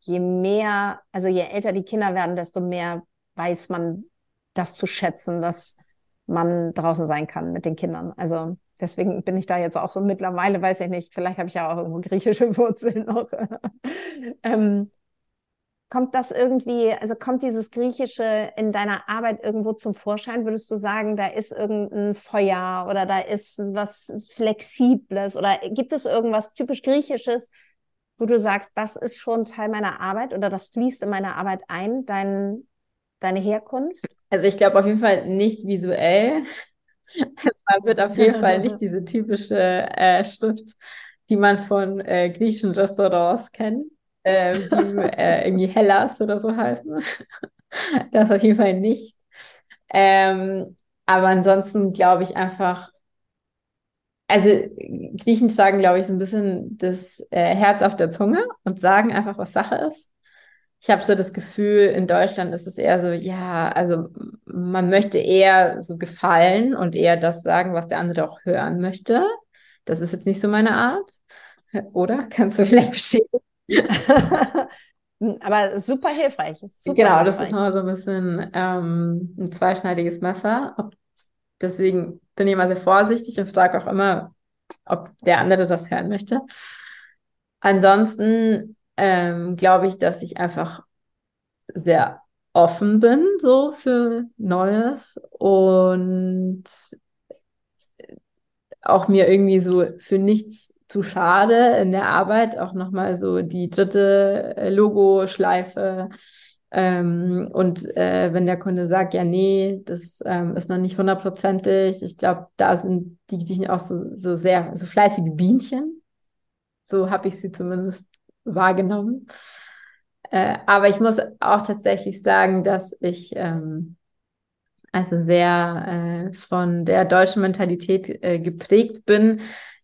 Speaker 1: je mehr, also je älter die Kinder werden, desto mehr weiß man das zu schätzen, dass man draußen sein kann mit den Kindern. Also deswegen bin ich da jetzt auch so mittlerweile, weiß ich nicht, vielleicht habe ich ja auch irgendwo griechische [laughs] Wurzeln noch. [laughs] ähm, kommt das irgendwie, also kommt dieses Griechische in deiner Arbeit irgendwo zum Vorschein? Würdest du sagen, da ist irgendein Feuer oder da ist was Flexibles oder gibt es irgendwas typisch Griechisches, wo du sagst, das ist schon Teil meiner Arbeit oder das fließt in meine Arbeit ein, dein, deine Herkunft?
Speaker 2: Also ich glaube auf jeden Fall nicht visuell. [laughs] Man wird auf jeden Fall nicht diese [laughs] typische äh, Schrift, die man von äh, griechischen Restaurants kennt, äh, die äh, [laughs] irgendwie Hellas oder so heißen. das auf jeden Fall nicht. Ähm, aber ansonsten glaube ich einfach, also Griechen sagen, glaube ich, so ein bisschen das äh, Herz auf der Zunge und sagen einfach, was Sache ist. Ich habe so das Gefühl, in Deutschland ist es eher so, ja, also man möchte eher so gefallen und eher das sagen, was der andere auch hören möchte. Das ist jetzt nicht so meine Art. Oder? [laughs] Kannst du vielleicht bestätigen? [laughs]
Speaker 1: Aber super hilfreich. Super
Speaker 2: genau,
Speaker 1: hilfreich.
Speaker 2: das ist mal so ein bisschen ähm, ein zweischneidiges Messer. Deswegen bin ich immer sehr vorsichtig und frage auch immer, ob der andere das hören möchte. Ansonsten ähm, glaube ich, dass ich einfach sehr offen bin so für Neues und auch mir irgendwie so für nichts zu schade in der Arbeit auch nochmal so die dritte Logo-Schleife ähm, und äh, wenn der Kunde sagt, ja, nee, das ähm, ist noch nicht hundertprozentig, ich glaube, da sind die, die auch so, so sehr, so fleißige Bienchen. So habe ich sie zumindest wahrgenommen. Äh, aber ich muss auch tatsächlich sagen, dass ich ähm, also sehr äh, von der deutschen Mentalität äh, geprägt bin,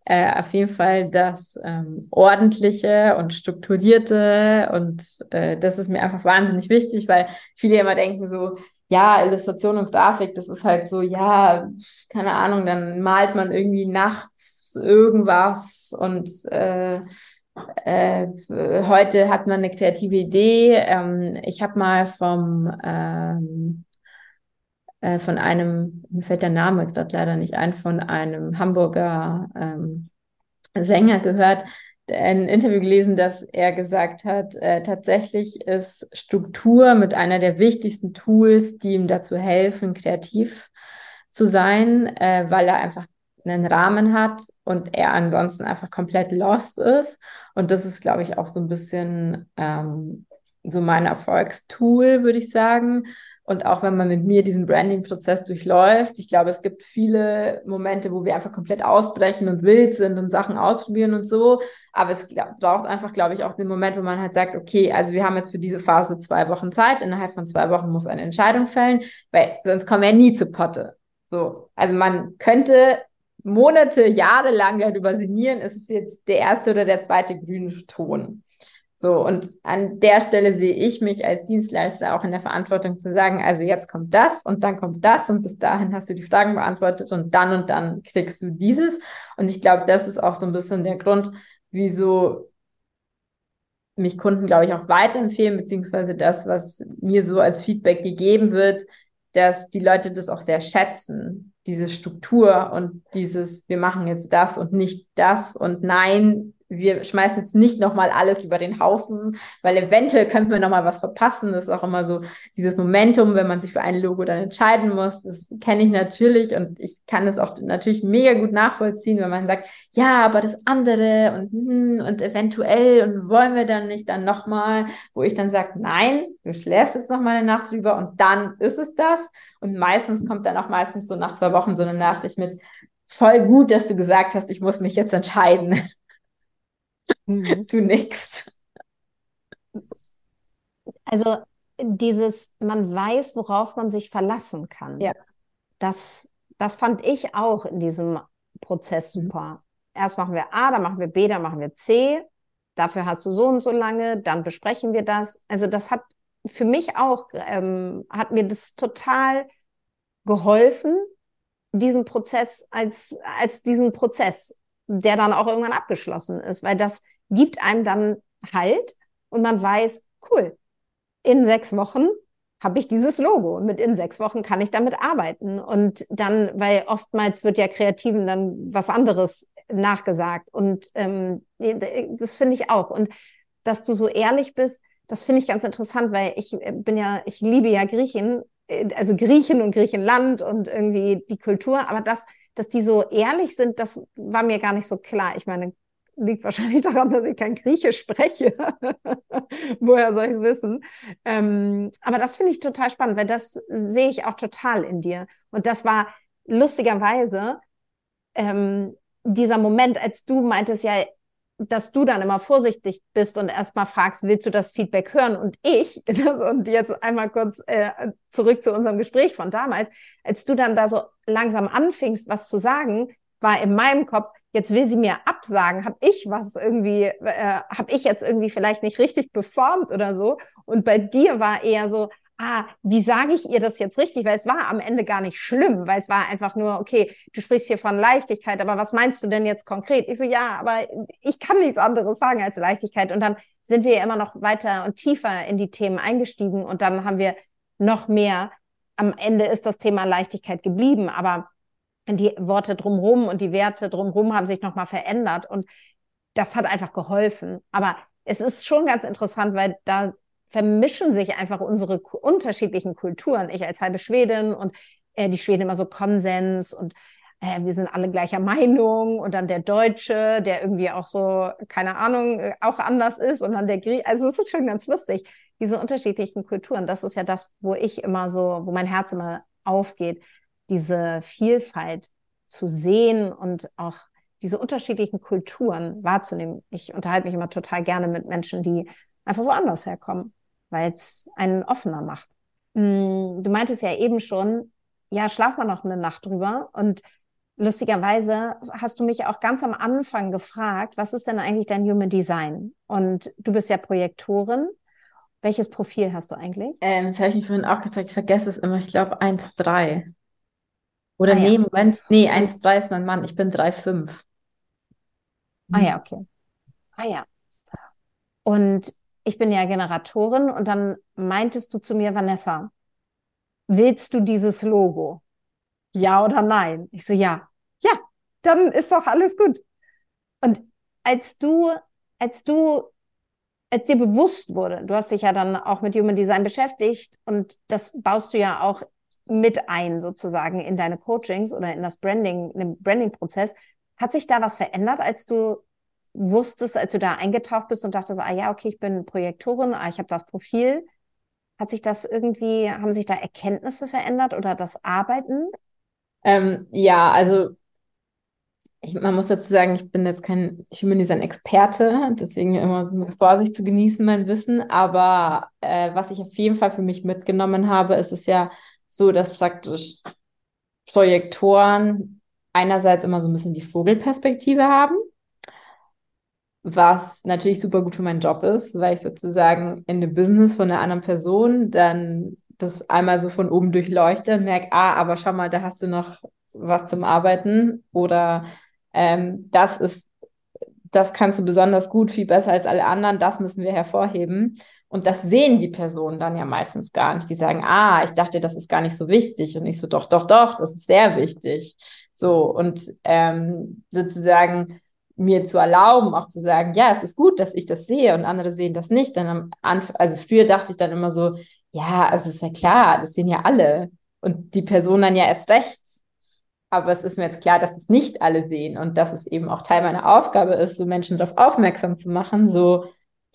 Speaker 2: äh, auf jeden Fall das ähm, ordentliche und strukturierte und äh, das ist mir einfach wahnsinnig wichtig, weil viele immer denken so, ja, Illustration und Grafik, das ist halt so, ja, keine Ahnung, dann malt man irgendwie nachts irgendwas und äh, äh, heute hat man eine kreative Idee. Ähm, ich habe mal vom ähm, äh, von einem, mir fällt der Name gerade leider nicht ein, von einem Hamburger ähm, Sänger gehört, ein Interview gelesen, dass er gesagt hat, äh, tatsächlich ist Struktur mit einer der wichtigsten Tools, die ihm dazu helfen, kreativ zu sein, äh, weil er einfach einen Rahmen hat und er ansonsten einfach komplett lost ist. Und das ist, glaube ich, auch so ein bisschen ähm, so mein Erfolgstool, würde ich sagen. Und auch wenn man mit mir diesen Branding-Prozess durchläuft, ich glaube, es gibt viele Momente, wo wir einfach komplett ausbrechen und wild sind und Sachen ausprobieren und so. Aber es braucht einfach, glaube ich, auch den Moment, wo man halt sagt, okay, also wir haben jetzt für diese Phase zwei Wochen Zeit. Innerhalb von zwei Wochen muss eine Entscheidung fällen, weil sonst kommen wir nie zu Potte. So. Also man könnte Monate, Jahre lang darüber sinnieren, ist es jetzt der erste oder der zweite grüne Ton. So, und an der Stelle sehe ich mich als Dienstleister auch in der Verantwortung zu sagen, also jetzt kommt das und dann kommt das und bis dahin hast du die Fragen beantwortet und dann und dann kriegst du dieses. Und ich glaube, das ist auch so ein bisschen der Grund, wieso mich Kunden, glaube ich, auch weiterempfehlen, beziehungsweise das, was mir so als Feedback gegeben wird, dass die Leute das auch sehr schätzen, diese Struktur und dieses, wir machen jetzt das und nicht das und nein, wir schmeißen jetzt nicht nochmal alles über den Haufen, weil eventuell könnten wir nochmal was verpassen. Das ist auch immer so dieses Momentum, wenn man sich für ein Logo dann entscheiden muss. Das kenne ich natürlich und ich kann es auch natürlich mega gut nachvollziehen, wenn man sagt, ja, aber das andere und, hm, und eventuell und wollen wir dann nicht dann nochmal, wo ich dann sage, nein, du schläfst jetzt nochmal eine Nacht drüber und dann ist es das. Und meistens kommt dann auch meistens so nach zwei Wochen so eine Nachricht mit, voll gut, dass du gesagt hast, ich muss mich jetzt entscheiden. Mhm. Du nix.
Speaker 1: Also dieses, man weiß, worauf man sich verlassen kann.
Speaker 2: Ja.
Speaker 1: Das, das fand ich auch in diesem Prozess mhm. super. Erst machen wir A, dann machen wir B, dann machen wir C. Dafür hast du so und so lange, dann besprechen wir das. Also das hat für mich auch, ähm, hat mir das total geholfen, diesen Prozess als, als diesen Prozess, der dann auch irgendwann abgeschlossen ist, weil das gibt einem dann Halt und man weiß, cool, in sechs Wochen habe ich dieses Logo und mit in sechs Wochen kann ich damit arbeiten. Und dann, weil oftmals wird ja Kreativen dann was anderes nachgesagt. Und ähm, das finde ich auch. Und dass du so ehrlich bist, das finde ich ganz interessant, weil ich äh, bin ja, ich liebe ja Griechen, äh, also Griechen und Griechenland und irgendwie die Kultur, aber das, dass die so ehrlich sind, das war mir gar nicht so klar. Ich meine, liegt wahrscheinlich [laughs] daran, dass ich kein Griechisch spreche. [laughs] Woher soll ich es wissen? Ähm, aber das finde ich total spannend, weil das sehe ich auch total in dir. Und das war lustigerweise ähm, dieser Moment, als du meintest ja, dass du dann immer vorsichtig bist und erstmal fragst, willst du das Feedback hören? Und ich, [laughs] und jetzt einmal kurz äh, zurück zu unserem Gespräch von damals, als du dann da so langsam anfingst, was zu sagen, war in meinem Kopf, jetzt will sie mir absagen, habe ich was irgendwie, äh, habe ich jetzt irgendwie vielleicht nicht richtig performt oder so. Und bei dir war eher so, ah, wie sage ich ihr das jetzt richtig? Weil es war am Ende gar nicht schlimm, weil es war einfach nur, okay, du sprichst hier von Leichtigkeit, aber was meinst du denn jetzt konkret? Ich so, ja, aber ich kann nichts anderes sagen als Leichtigkeit. Und dann sind wir immer noch weiter und tiefer in die Themen eingestiegen und dann haben wir noch mehr. Am Ende ist das Thema Leichtigkeit geblieben, aber die Worte drumherum und die Werte drumherum haben sich nochmal verändert und das hat einfach geholfen. Aber es ist schon ganz interessant, weil da vermischen sich einfach unsere unterschiedlichen Kulturen. Ich als halbe Schwedin und äh, die Schweden immer so Konsens und äh, wir sind alle gleicher Meinung und dann der Deutsche, der irgendwie auch so, keine Ahnung, äh, auch anders ist und dann der Griech. Also es ist schon ganz lustig, diese unterschiedlichen Kulturen. Das ist ja das, wo ich immer so, wo mein Herz immer aufgeht, diese Vielfalt zu sehen und auch diese unterschiedlichen Kulturen wahrzunehmen. Ich unterhalte mich immer total gerne mit Menschen, die einfach woanders herkommen, weil es einen offener macht. Mm, du meintest ja eben schon, ja, schlaf mal noch eine Nacht drüber. Und lustigerweise hast du mich auch ganz am Anfang gefragt, was ist denn eigentlich dein Human Design? Und du bist ja Projektorin. Welches Profil hast du eigentlich?
Speaker 2: Ähm, das habe ich mir vorhin auch gezeigt. Ich vergesse es immer. Ich glaube 1,3. Oder ah, nee, ja. Moment. Nee, 1,3 ist mein Mann. Ich bin 3,5.
Speaker 1: Ah ja, okay. Ah ja. Und ich bin ja Generatorin und dann meintest du zu mir, Vanessa, willst du dieses Logo? Ja oder nein? Ich so, ja. Ja, dann ist doch alles gut. Und als du, als du, als dir bewusst wurde, du hast dich ja dann auch mit Human Design beschäftigt und das baust du ja auch mit ein sozusagen in deine Coachings oder in das Branding, in den Branding-Prozess. Hat sich da was verändert, als du wusstest, als du da eingetaucht bist und dachtest, ah ja, okay, ich bin Projektorin, ah, ich habe das Profil. Hat sich das irgendwie, haben sich da Erkenntnisse verändert oder das Arbeiten?
Speaker 2: Ähm, ja, also ich, man muss dazu sagen, ich bin jetzt kein Human Design Experte, deswegen immer so mit Vorsicht zu genießen mein Wissen. Aber äh, was ich auf jeden Fall für mich mitgenommen habe, ist es ja so, dass praktisch Projektoren einerseits immer so ein bisschen die Vogelperspektive haben was natürlich super gut für meinen Job ist, weil ich sozusagen in dem Business von einer anderen Person dann das einmal so von oben durchleuchte und merke, ah, aber schau mal, da hast du noch was zum Arbeiten oder ähm, das ist, das kannst du besonders gut, viel besser als alle anderen, das müssen wir hervorheben. Und das sehen die Personen dann ja meistens gar nicht. Die sagen, ah, ich dachte, das ist gar nicht so wichtig. Und ich so, doch, doch, doch, das ist sehr wichtig. So, und ähm, sozusagen mir zu erlauben, auch zu sagen, ja, es ist gut, dass ich das sehe und andere sehen das nicht. Dann am Anfang, also früher dachte ich dann immer so, ja, also ist ja klar, das sehen ja alle und die Person dann ja erst recht. Aber es ist mir jetzt klar, dass es nicht alle sehen und dass es eben auch Teil meiner Aufgabe ist, so Menschen darauf aufmerksam zu machen, so,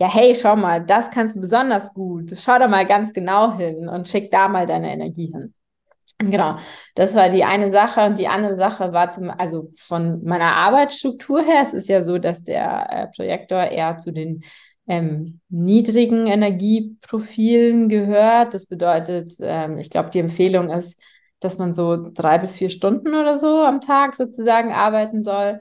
Speaker 2: ja, hey, schau mal, das kannst du besonders gut. Schau da mal ganz genau hin und schick da mal deine Energie hin. Genau, das war die eine Sache und die andere Sache war zum, also von meiner Arbeitsstruktur her, es ist ja so, dass der äh, Projektor eher zu den ähm, niedrigen Energieprofilen gehört. Das bedeutet, ähm, ich glaube, die Empfehlung ist, dass man so drei bis vier Stunden oder so am Tag sozusagen arbeiten soll.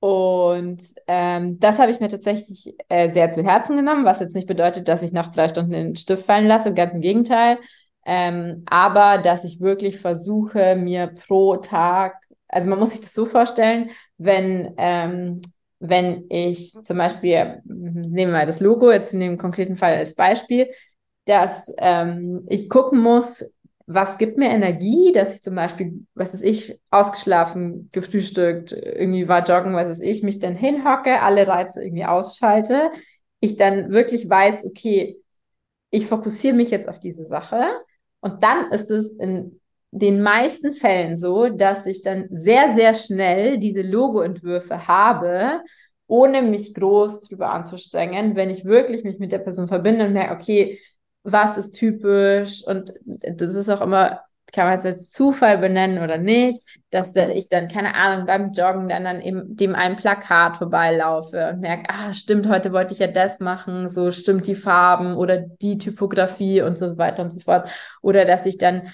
Speaker 2: Und ähm, das habe ich mir tatsächlich äh, sehr zu Herzen genommen, was jetzt nicht bedeutet, dass ich nach drei Stunden den Stift fallen lasse, ganz im Gegenteil. Ähm, aber dass ich wirklich versuche, mir pro Tag, also man muss sich das so vorstellen, wenn, ähm, wenn ich zum Beispiel, nehmen wir mal das Logo jetzt in dem konkreten Fall als Beispiel, dass ähm, ich gucken muss, was gibt mir Energie, dass ich zum Beispiel, was ist ich, ausgeschlafen, gefrühstückt, irgendwie war joggen, was ist ich, mich dann hinhocke, alle Reize irgendwie ausschalte, ich dann wirklich weiß, okay, ich fokussiere mich jetzt auf diese Sache. Und dann ist es in den meisten Fällen so, dass ich dann sehr, sehr schnell diese Logoentwürfe habe, ohne mich groß drüber anzustrengen, wenn ich wirklich mich mit der Person verbinde und merke, okay, was ist typisch? Und das ist auch immer kann man es als Zufall benennen oder nicht, dass ich dann, keine Ahnung, beim Joggen dann, dann eben dem ein Plakat vorbeilaufe und merke, ah, stimmt, heute wollte ich ja das machen, so stimmt die Farben oder die Typografie und so weiter und so fort. Oder dass ich dann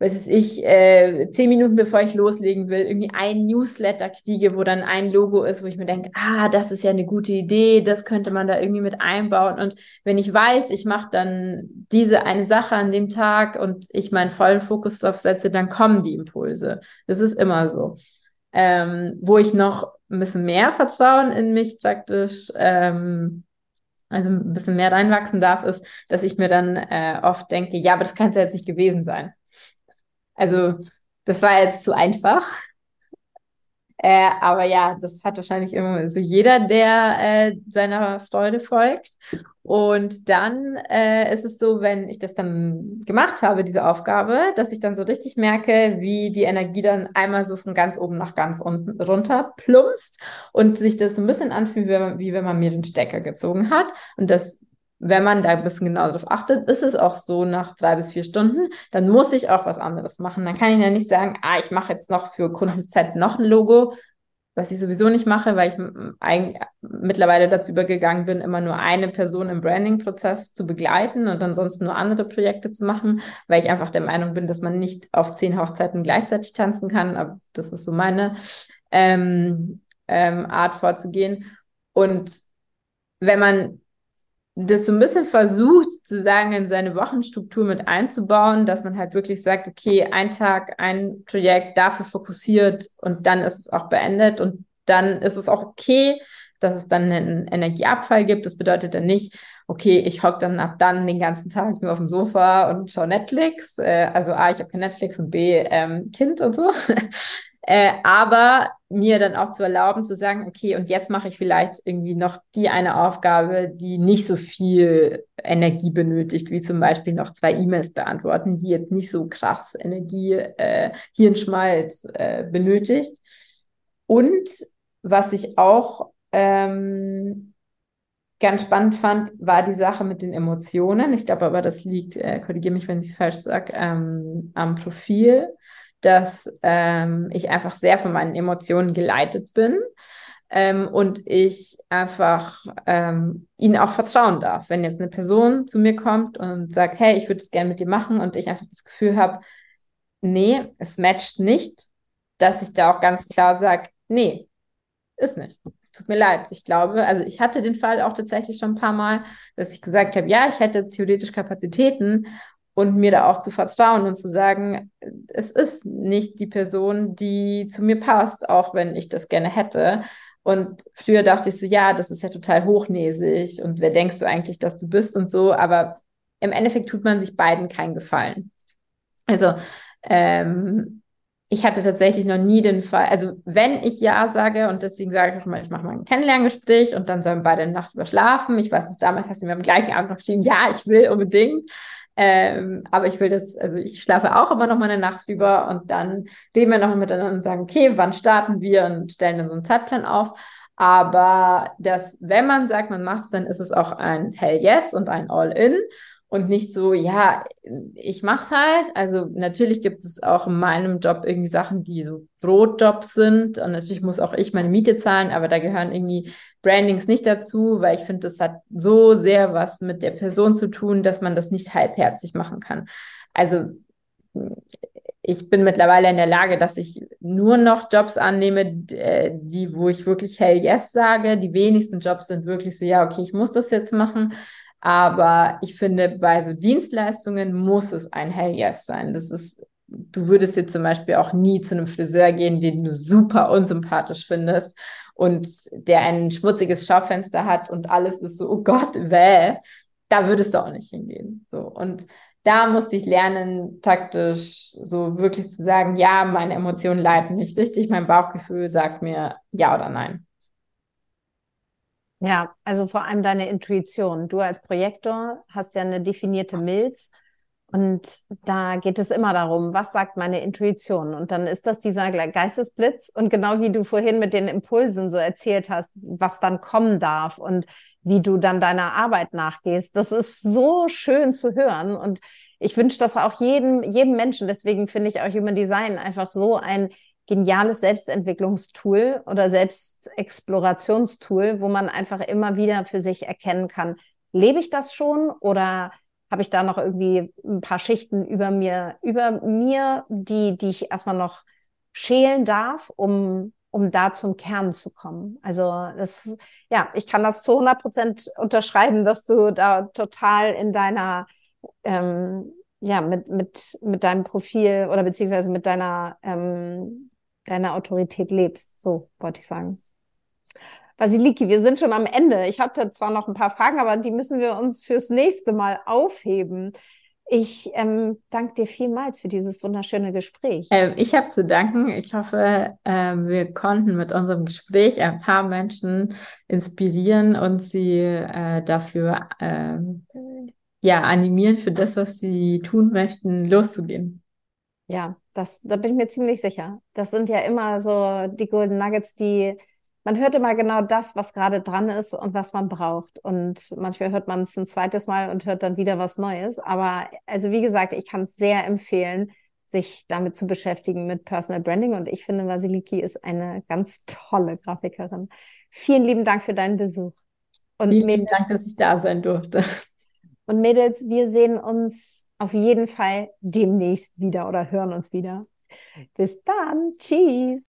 Speaker 2: weiß es ich, äh, zehn Minuten bevor ich loslegen will, irgendwie ein Newsletter kriege, wo dann ein Logo ist, wo ich mir denke, ah, das ist ja eine gute Idee, das könnte man da irgendwie mit einbauen. Und wenn ich weiß, ich mache dann diese eine Sache an dem Tag und ich meinen vollen Fokus drauf setze, dann kommen die Impulse. Das ist immer so. Ähm, wo ich noch ein bisschen mehr Vertrauen in mich praktisch ähm, also ein bisschen mehr reinwachsen darf, ist, dass ich mir dann äh, oft denke, ja, aber das kann es ja jetzt nicht gewesen sein. Also das war jetzt zu einfach. Äh, aber ja, das hat wahrscheinlich immer so jeder, der äh, seiner Freude folgt. Und dann äh, ist es so, wenn ich das dann gemacht habe, diese Aufgabe, dass ich dann so richtig merke, wie die Energie dann einmal so von ganz oben nach ganz unten runter plumpst und sich das so ein bisschen anfühlt, wie wenn man, wie wenn man mir den Stecker gezogen hat. Und das wenn man da ein bisschen genau darauf achtet, ist es auch so nach drei bis vier Stunden, dann muss ich auch was anderes machen. Dann kann ich ja nicht sagen, ah, ich mache jetzt noch für Kunden Z noch ein Logo, was ich sowieso nicht mache, weil ich mittlerweile dazu übergegangen bin, immer nur eine Person im Branding-Prozess zu begleiten und ansonsten nur andere Projekte zu machen, weil ich einfach der Meinung bin, dass man nicht auf zehn Hochzeiten gleichzeitig tanzen kann. Aber das ist so meine ähm, ähm, Art vorzugehen. Und wenn man das so ein bisschen versucht, zu sagen, in seine Wochenstruktur mit einzubauen, dass man halt wirklich sagt, okay, ein Tag, ein Projekt dafür fokussiert und dann ist es auch beendet und dann ist es auch okay, dass es dann einen Energieabfall gibt. Das bedeutet dann nicht, okay, ich hocke dann ab dann den ganzen Tag nur auf dem Sofa und schaue Netflix. Äh, also A, ich habe kein Netflix und B, ähm, Kind und so. [laughs] Äh, aber mir dann auch zu erlauben, zu sagen, okay, und jetzt mache ich vielleicht irgendwie noch die eine Aufgabe, die nicht so viel Energie benötigt, wie zum Beispiel noch zwei E-Mails beantworten, die jetzt nicht so krass Energie, äh, Hirnschmalz äh, benötigt. Und was ich auch ähm, ganz spannend fand, war die Sache mit den Emotionen. Ich glaube aber, das liegt, äh, korrigiere mich, wenn ich es falsch sage, ähm, am Profil dass ähm, ich einfach sehr von meinen Emotionen geleitet bin ähm, und ich einfach ähm, ihnen auch vertrauen darf. Wenn jetzt eine Person zu mir kommt und sagt, hey, ich würde es gerne mit dir machen und ich einfach das Gefühl habe, nee, es matcht nicht, dass ich da auch ganz klar sage, nee, ist nicht. Tut mir leid. Ich glaube, also ich hatte den Fall auch tatsächlich schon ein paar Mal, dass ich gesagt habe, ja, ich hätte theoretisch Kapazitäten und mir da auch zu vertrauen und zu sagen, es ist nicht die Person, die zu mir passt, auch wenn ich das gerne hätte. Und früher dachte ich so, ja, das ist ja total hochnäsig und wer denkst du eigentlich, dass du bist und so, aber im Endeffekt tut man sich beiden keinen Gefallen. Also ähm, ich hatte tatsächlich noch nie den Fall, also wenn ich Ja sage und deswegen sage ich auch mal, ich mache mal ein Kennenlerngespräch und dann sollen beide Nacht überschlafen. Ich weiß noch, damals hast du mir am gleichen Abend noch geschrieben, ja, ich will unbedingt. Ähm, aber ich will das, also ich schlafe auch immer noch mal eine Nacht drüber und dann reden wir noch mal miteinander und sagen, okay, wann starten wir und stellen dann so einen Zeitplan auf. Aber das, wenn man sagt, man macht es, dann ist es auch ein Hell Yes und ein All-In und nicht so, ja, ich mach's halt. Also natürlich gibt es auch in meinem Job irgendwie Sachen, die so Brotjobs sind und natürlich muss auch ich meine Miete zahlen, aber da gehören irgendwie Brandings nicht dazu, weil ich finde, das hat so sehr was mit der Person zu tun, dass man das nicht halbherzig machen kann. Also ich bin mittlerweile in der Lage, dass ich nur noch Jobs annehme, äh, die, wo ich wirklich hell yes sage. Die wenigsten Jobs sind wirklich so, ja, okay, ich muss das jetzt machen. Aber ich finde, bei so Dienstleistungen muss es ein Hell Yes sein. Das ist, du würdest jetzt zum Beispiel auch nie zu einem Friseur gehen, den du super unsympathisch findest und der ein schmutziges Schaufenster hat und alles ist so, oh Gott, wäh. Da würdest du auch nicht hingehen. So. Und da musste ich lernen, taktisch so wirklich zu sagen, ja, meine Emotionen leiten mich richtig, mein Bauchgefühl sagt mir ja oder nein.
Speaker 1: Ja, also vor allem deine Intuition. Du als Projektor hast ja eine definierte Milz und da geht es immer darum, was sagt meine Intuition? Und dann ist das dieser Geistesblitz und genau wie du vorhin mit den Impulsen so erzählt hast, was dann kommen darf und wie du dann deiner Arbeit nachgehst. Das ist so schön zu hören und ich wünsche das auch jedem, jedem Menschen. Deswegen finde ich auch Human Design einfach so ein geniales Selbstentwicklungstool oder Selbstexplorationstool, wo man einfach immer wieder für sich erkennen kann, lebe ich das schon oder habe ich da noch irgendwie ein paar Schichten über mir, über mir, die, die ich erstmal noch schälen darf, um, um da zum Kern zu kommen. Also das, ja, ich kann das zu 100 Prozent unterschreiben, dass du da total in deiner, ähm, ja, mit, mit, mit deinem Profil oder beziehungsweise mit deiner ähm, deine Autorität lebst. So wollte ich sagen. Basiliki, wir sind schon am Ende. Ich hatte zwar noch ein paar Fragen, aber die müssen wir uns fürs nächste Mal aufheben. Ich ähm, danke dir vielmals für dieses wunderschöne Gespräch.
Speaker 2: Ähm, ich habe zu danken. Ich hoffe, ähm, wir konnten mit unserem Gespräch ein paar Menschen inspirieren und sie äh, dafür ähm, ja, animieren, für das, was sie tun möchten, loszugehen.
Speaker 1: Ja, das, da bin ich mir ziemlich sicher. Das sind ja immer so die Golden Nuggets, die man hört immer genau das, was gerade dran ist und was man braucht. Und manchmal hört man es ein zweites Mal und hört dann wieder was Neues. Aber also wie gesagt, ich kann es sehr empfehlen, sich damit zu beschäftigen mit Personal Branding. Und ich finde, Vasiliki ist eine ganz tolle Grafikerin. Vielen lieben Dank für deinen Besuch.
Speaker 2: Und Vielen Mädels, Dank, dass ich da sein durfte.
Speaker 1: Und Mädels, wir sehen uns auf jeden Fall demnächst wieder oder hören uns wieder. Bis dann. Tschüss.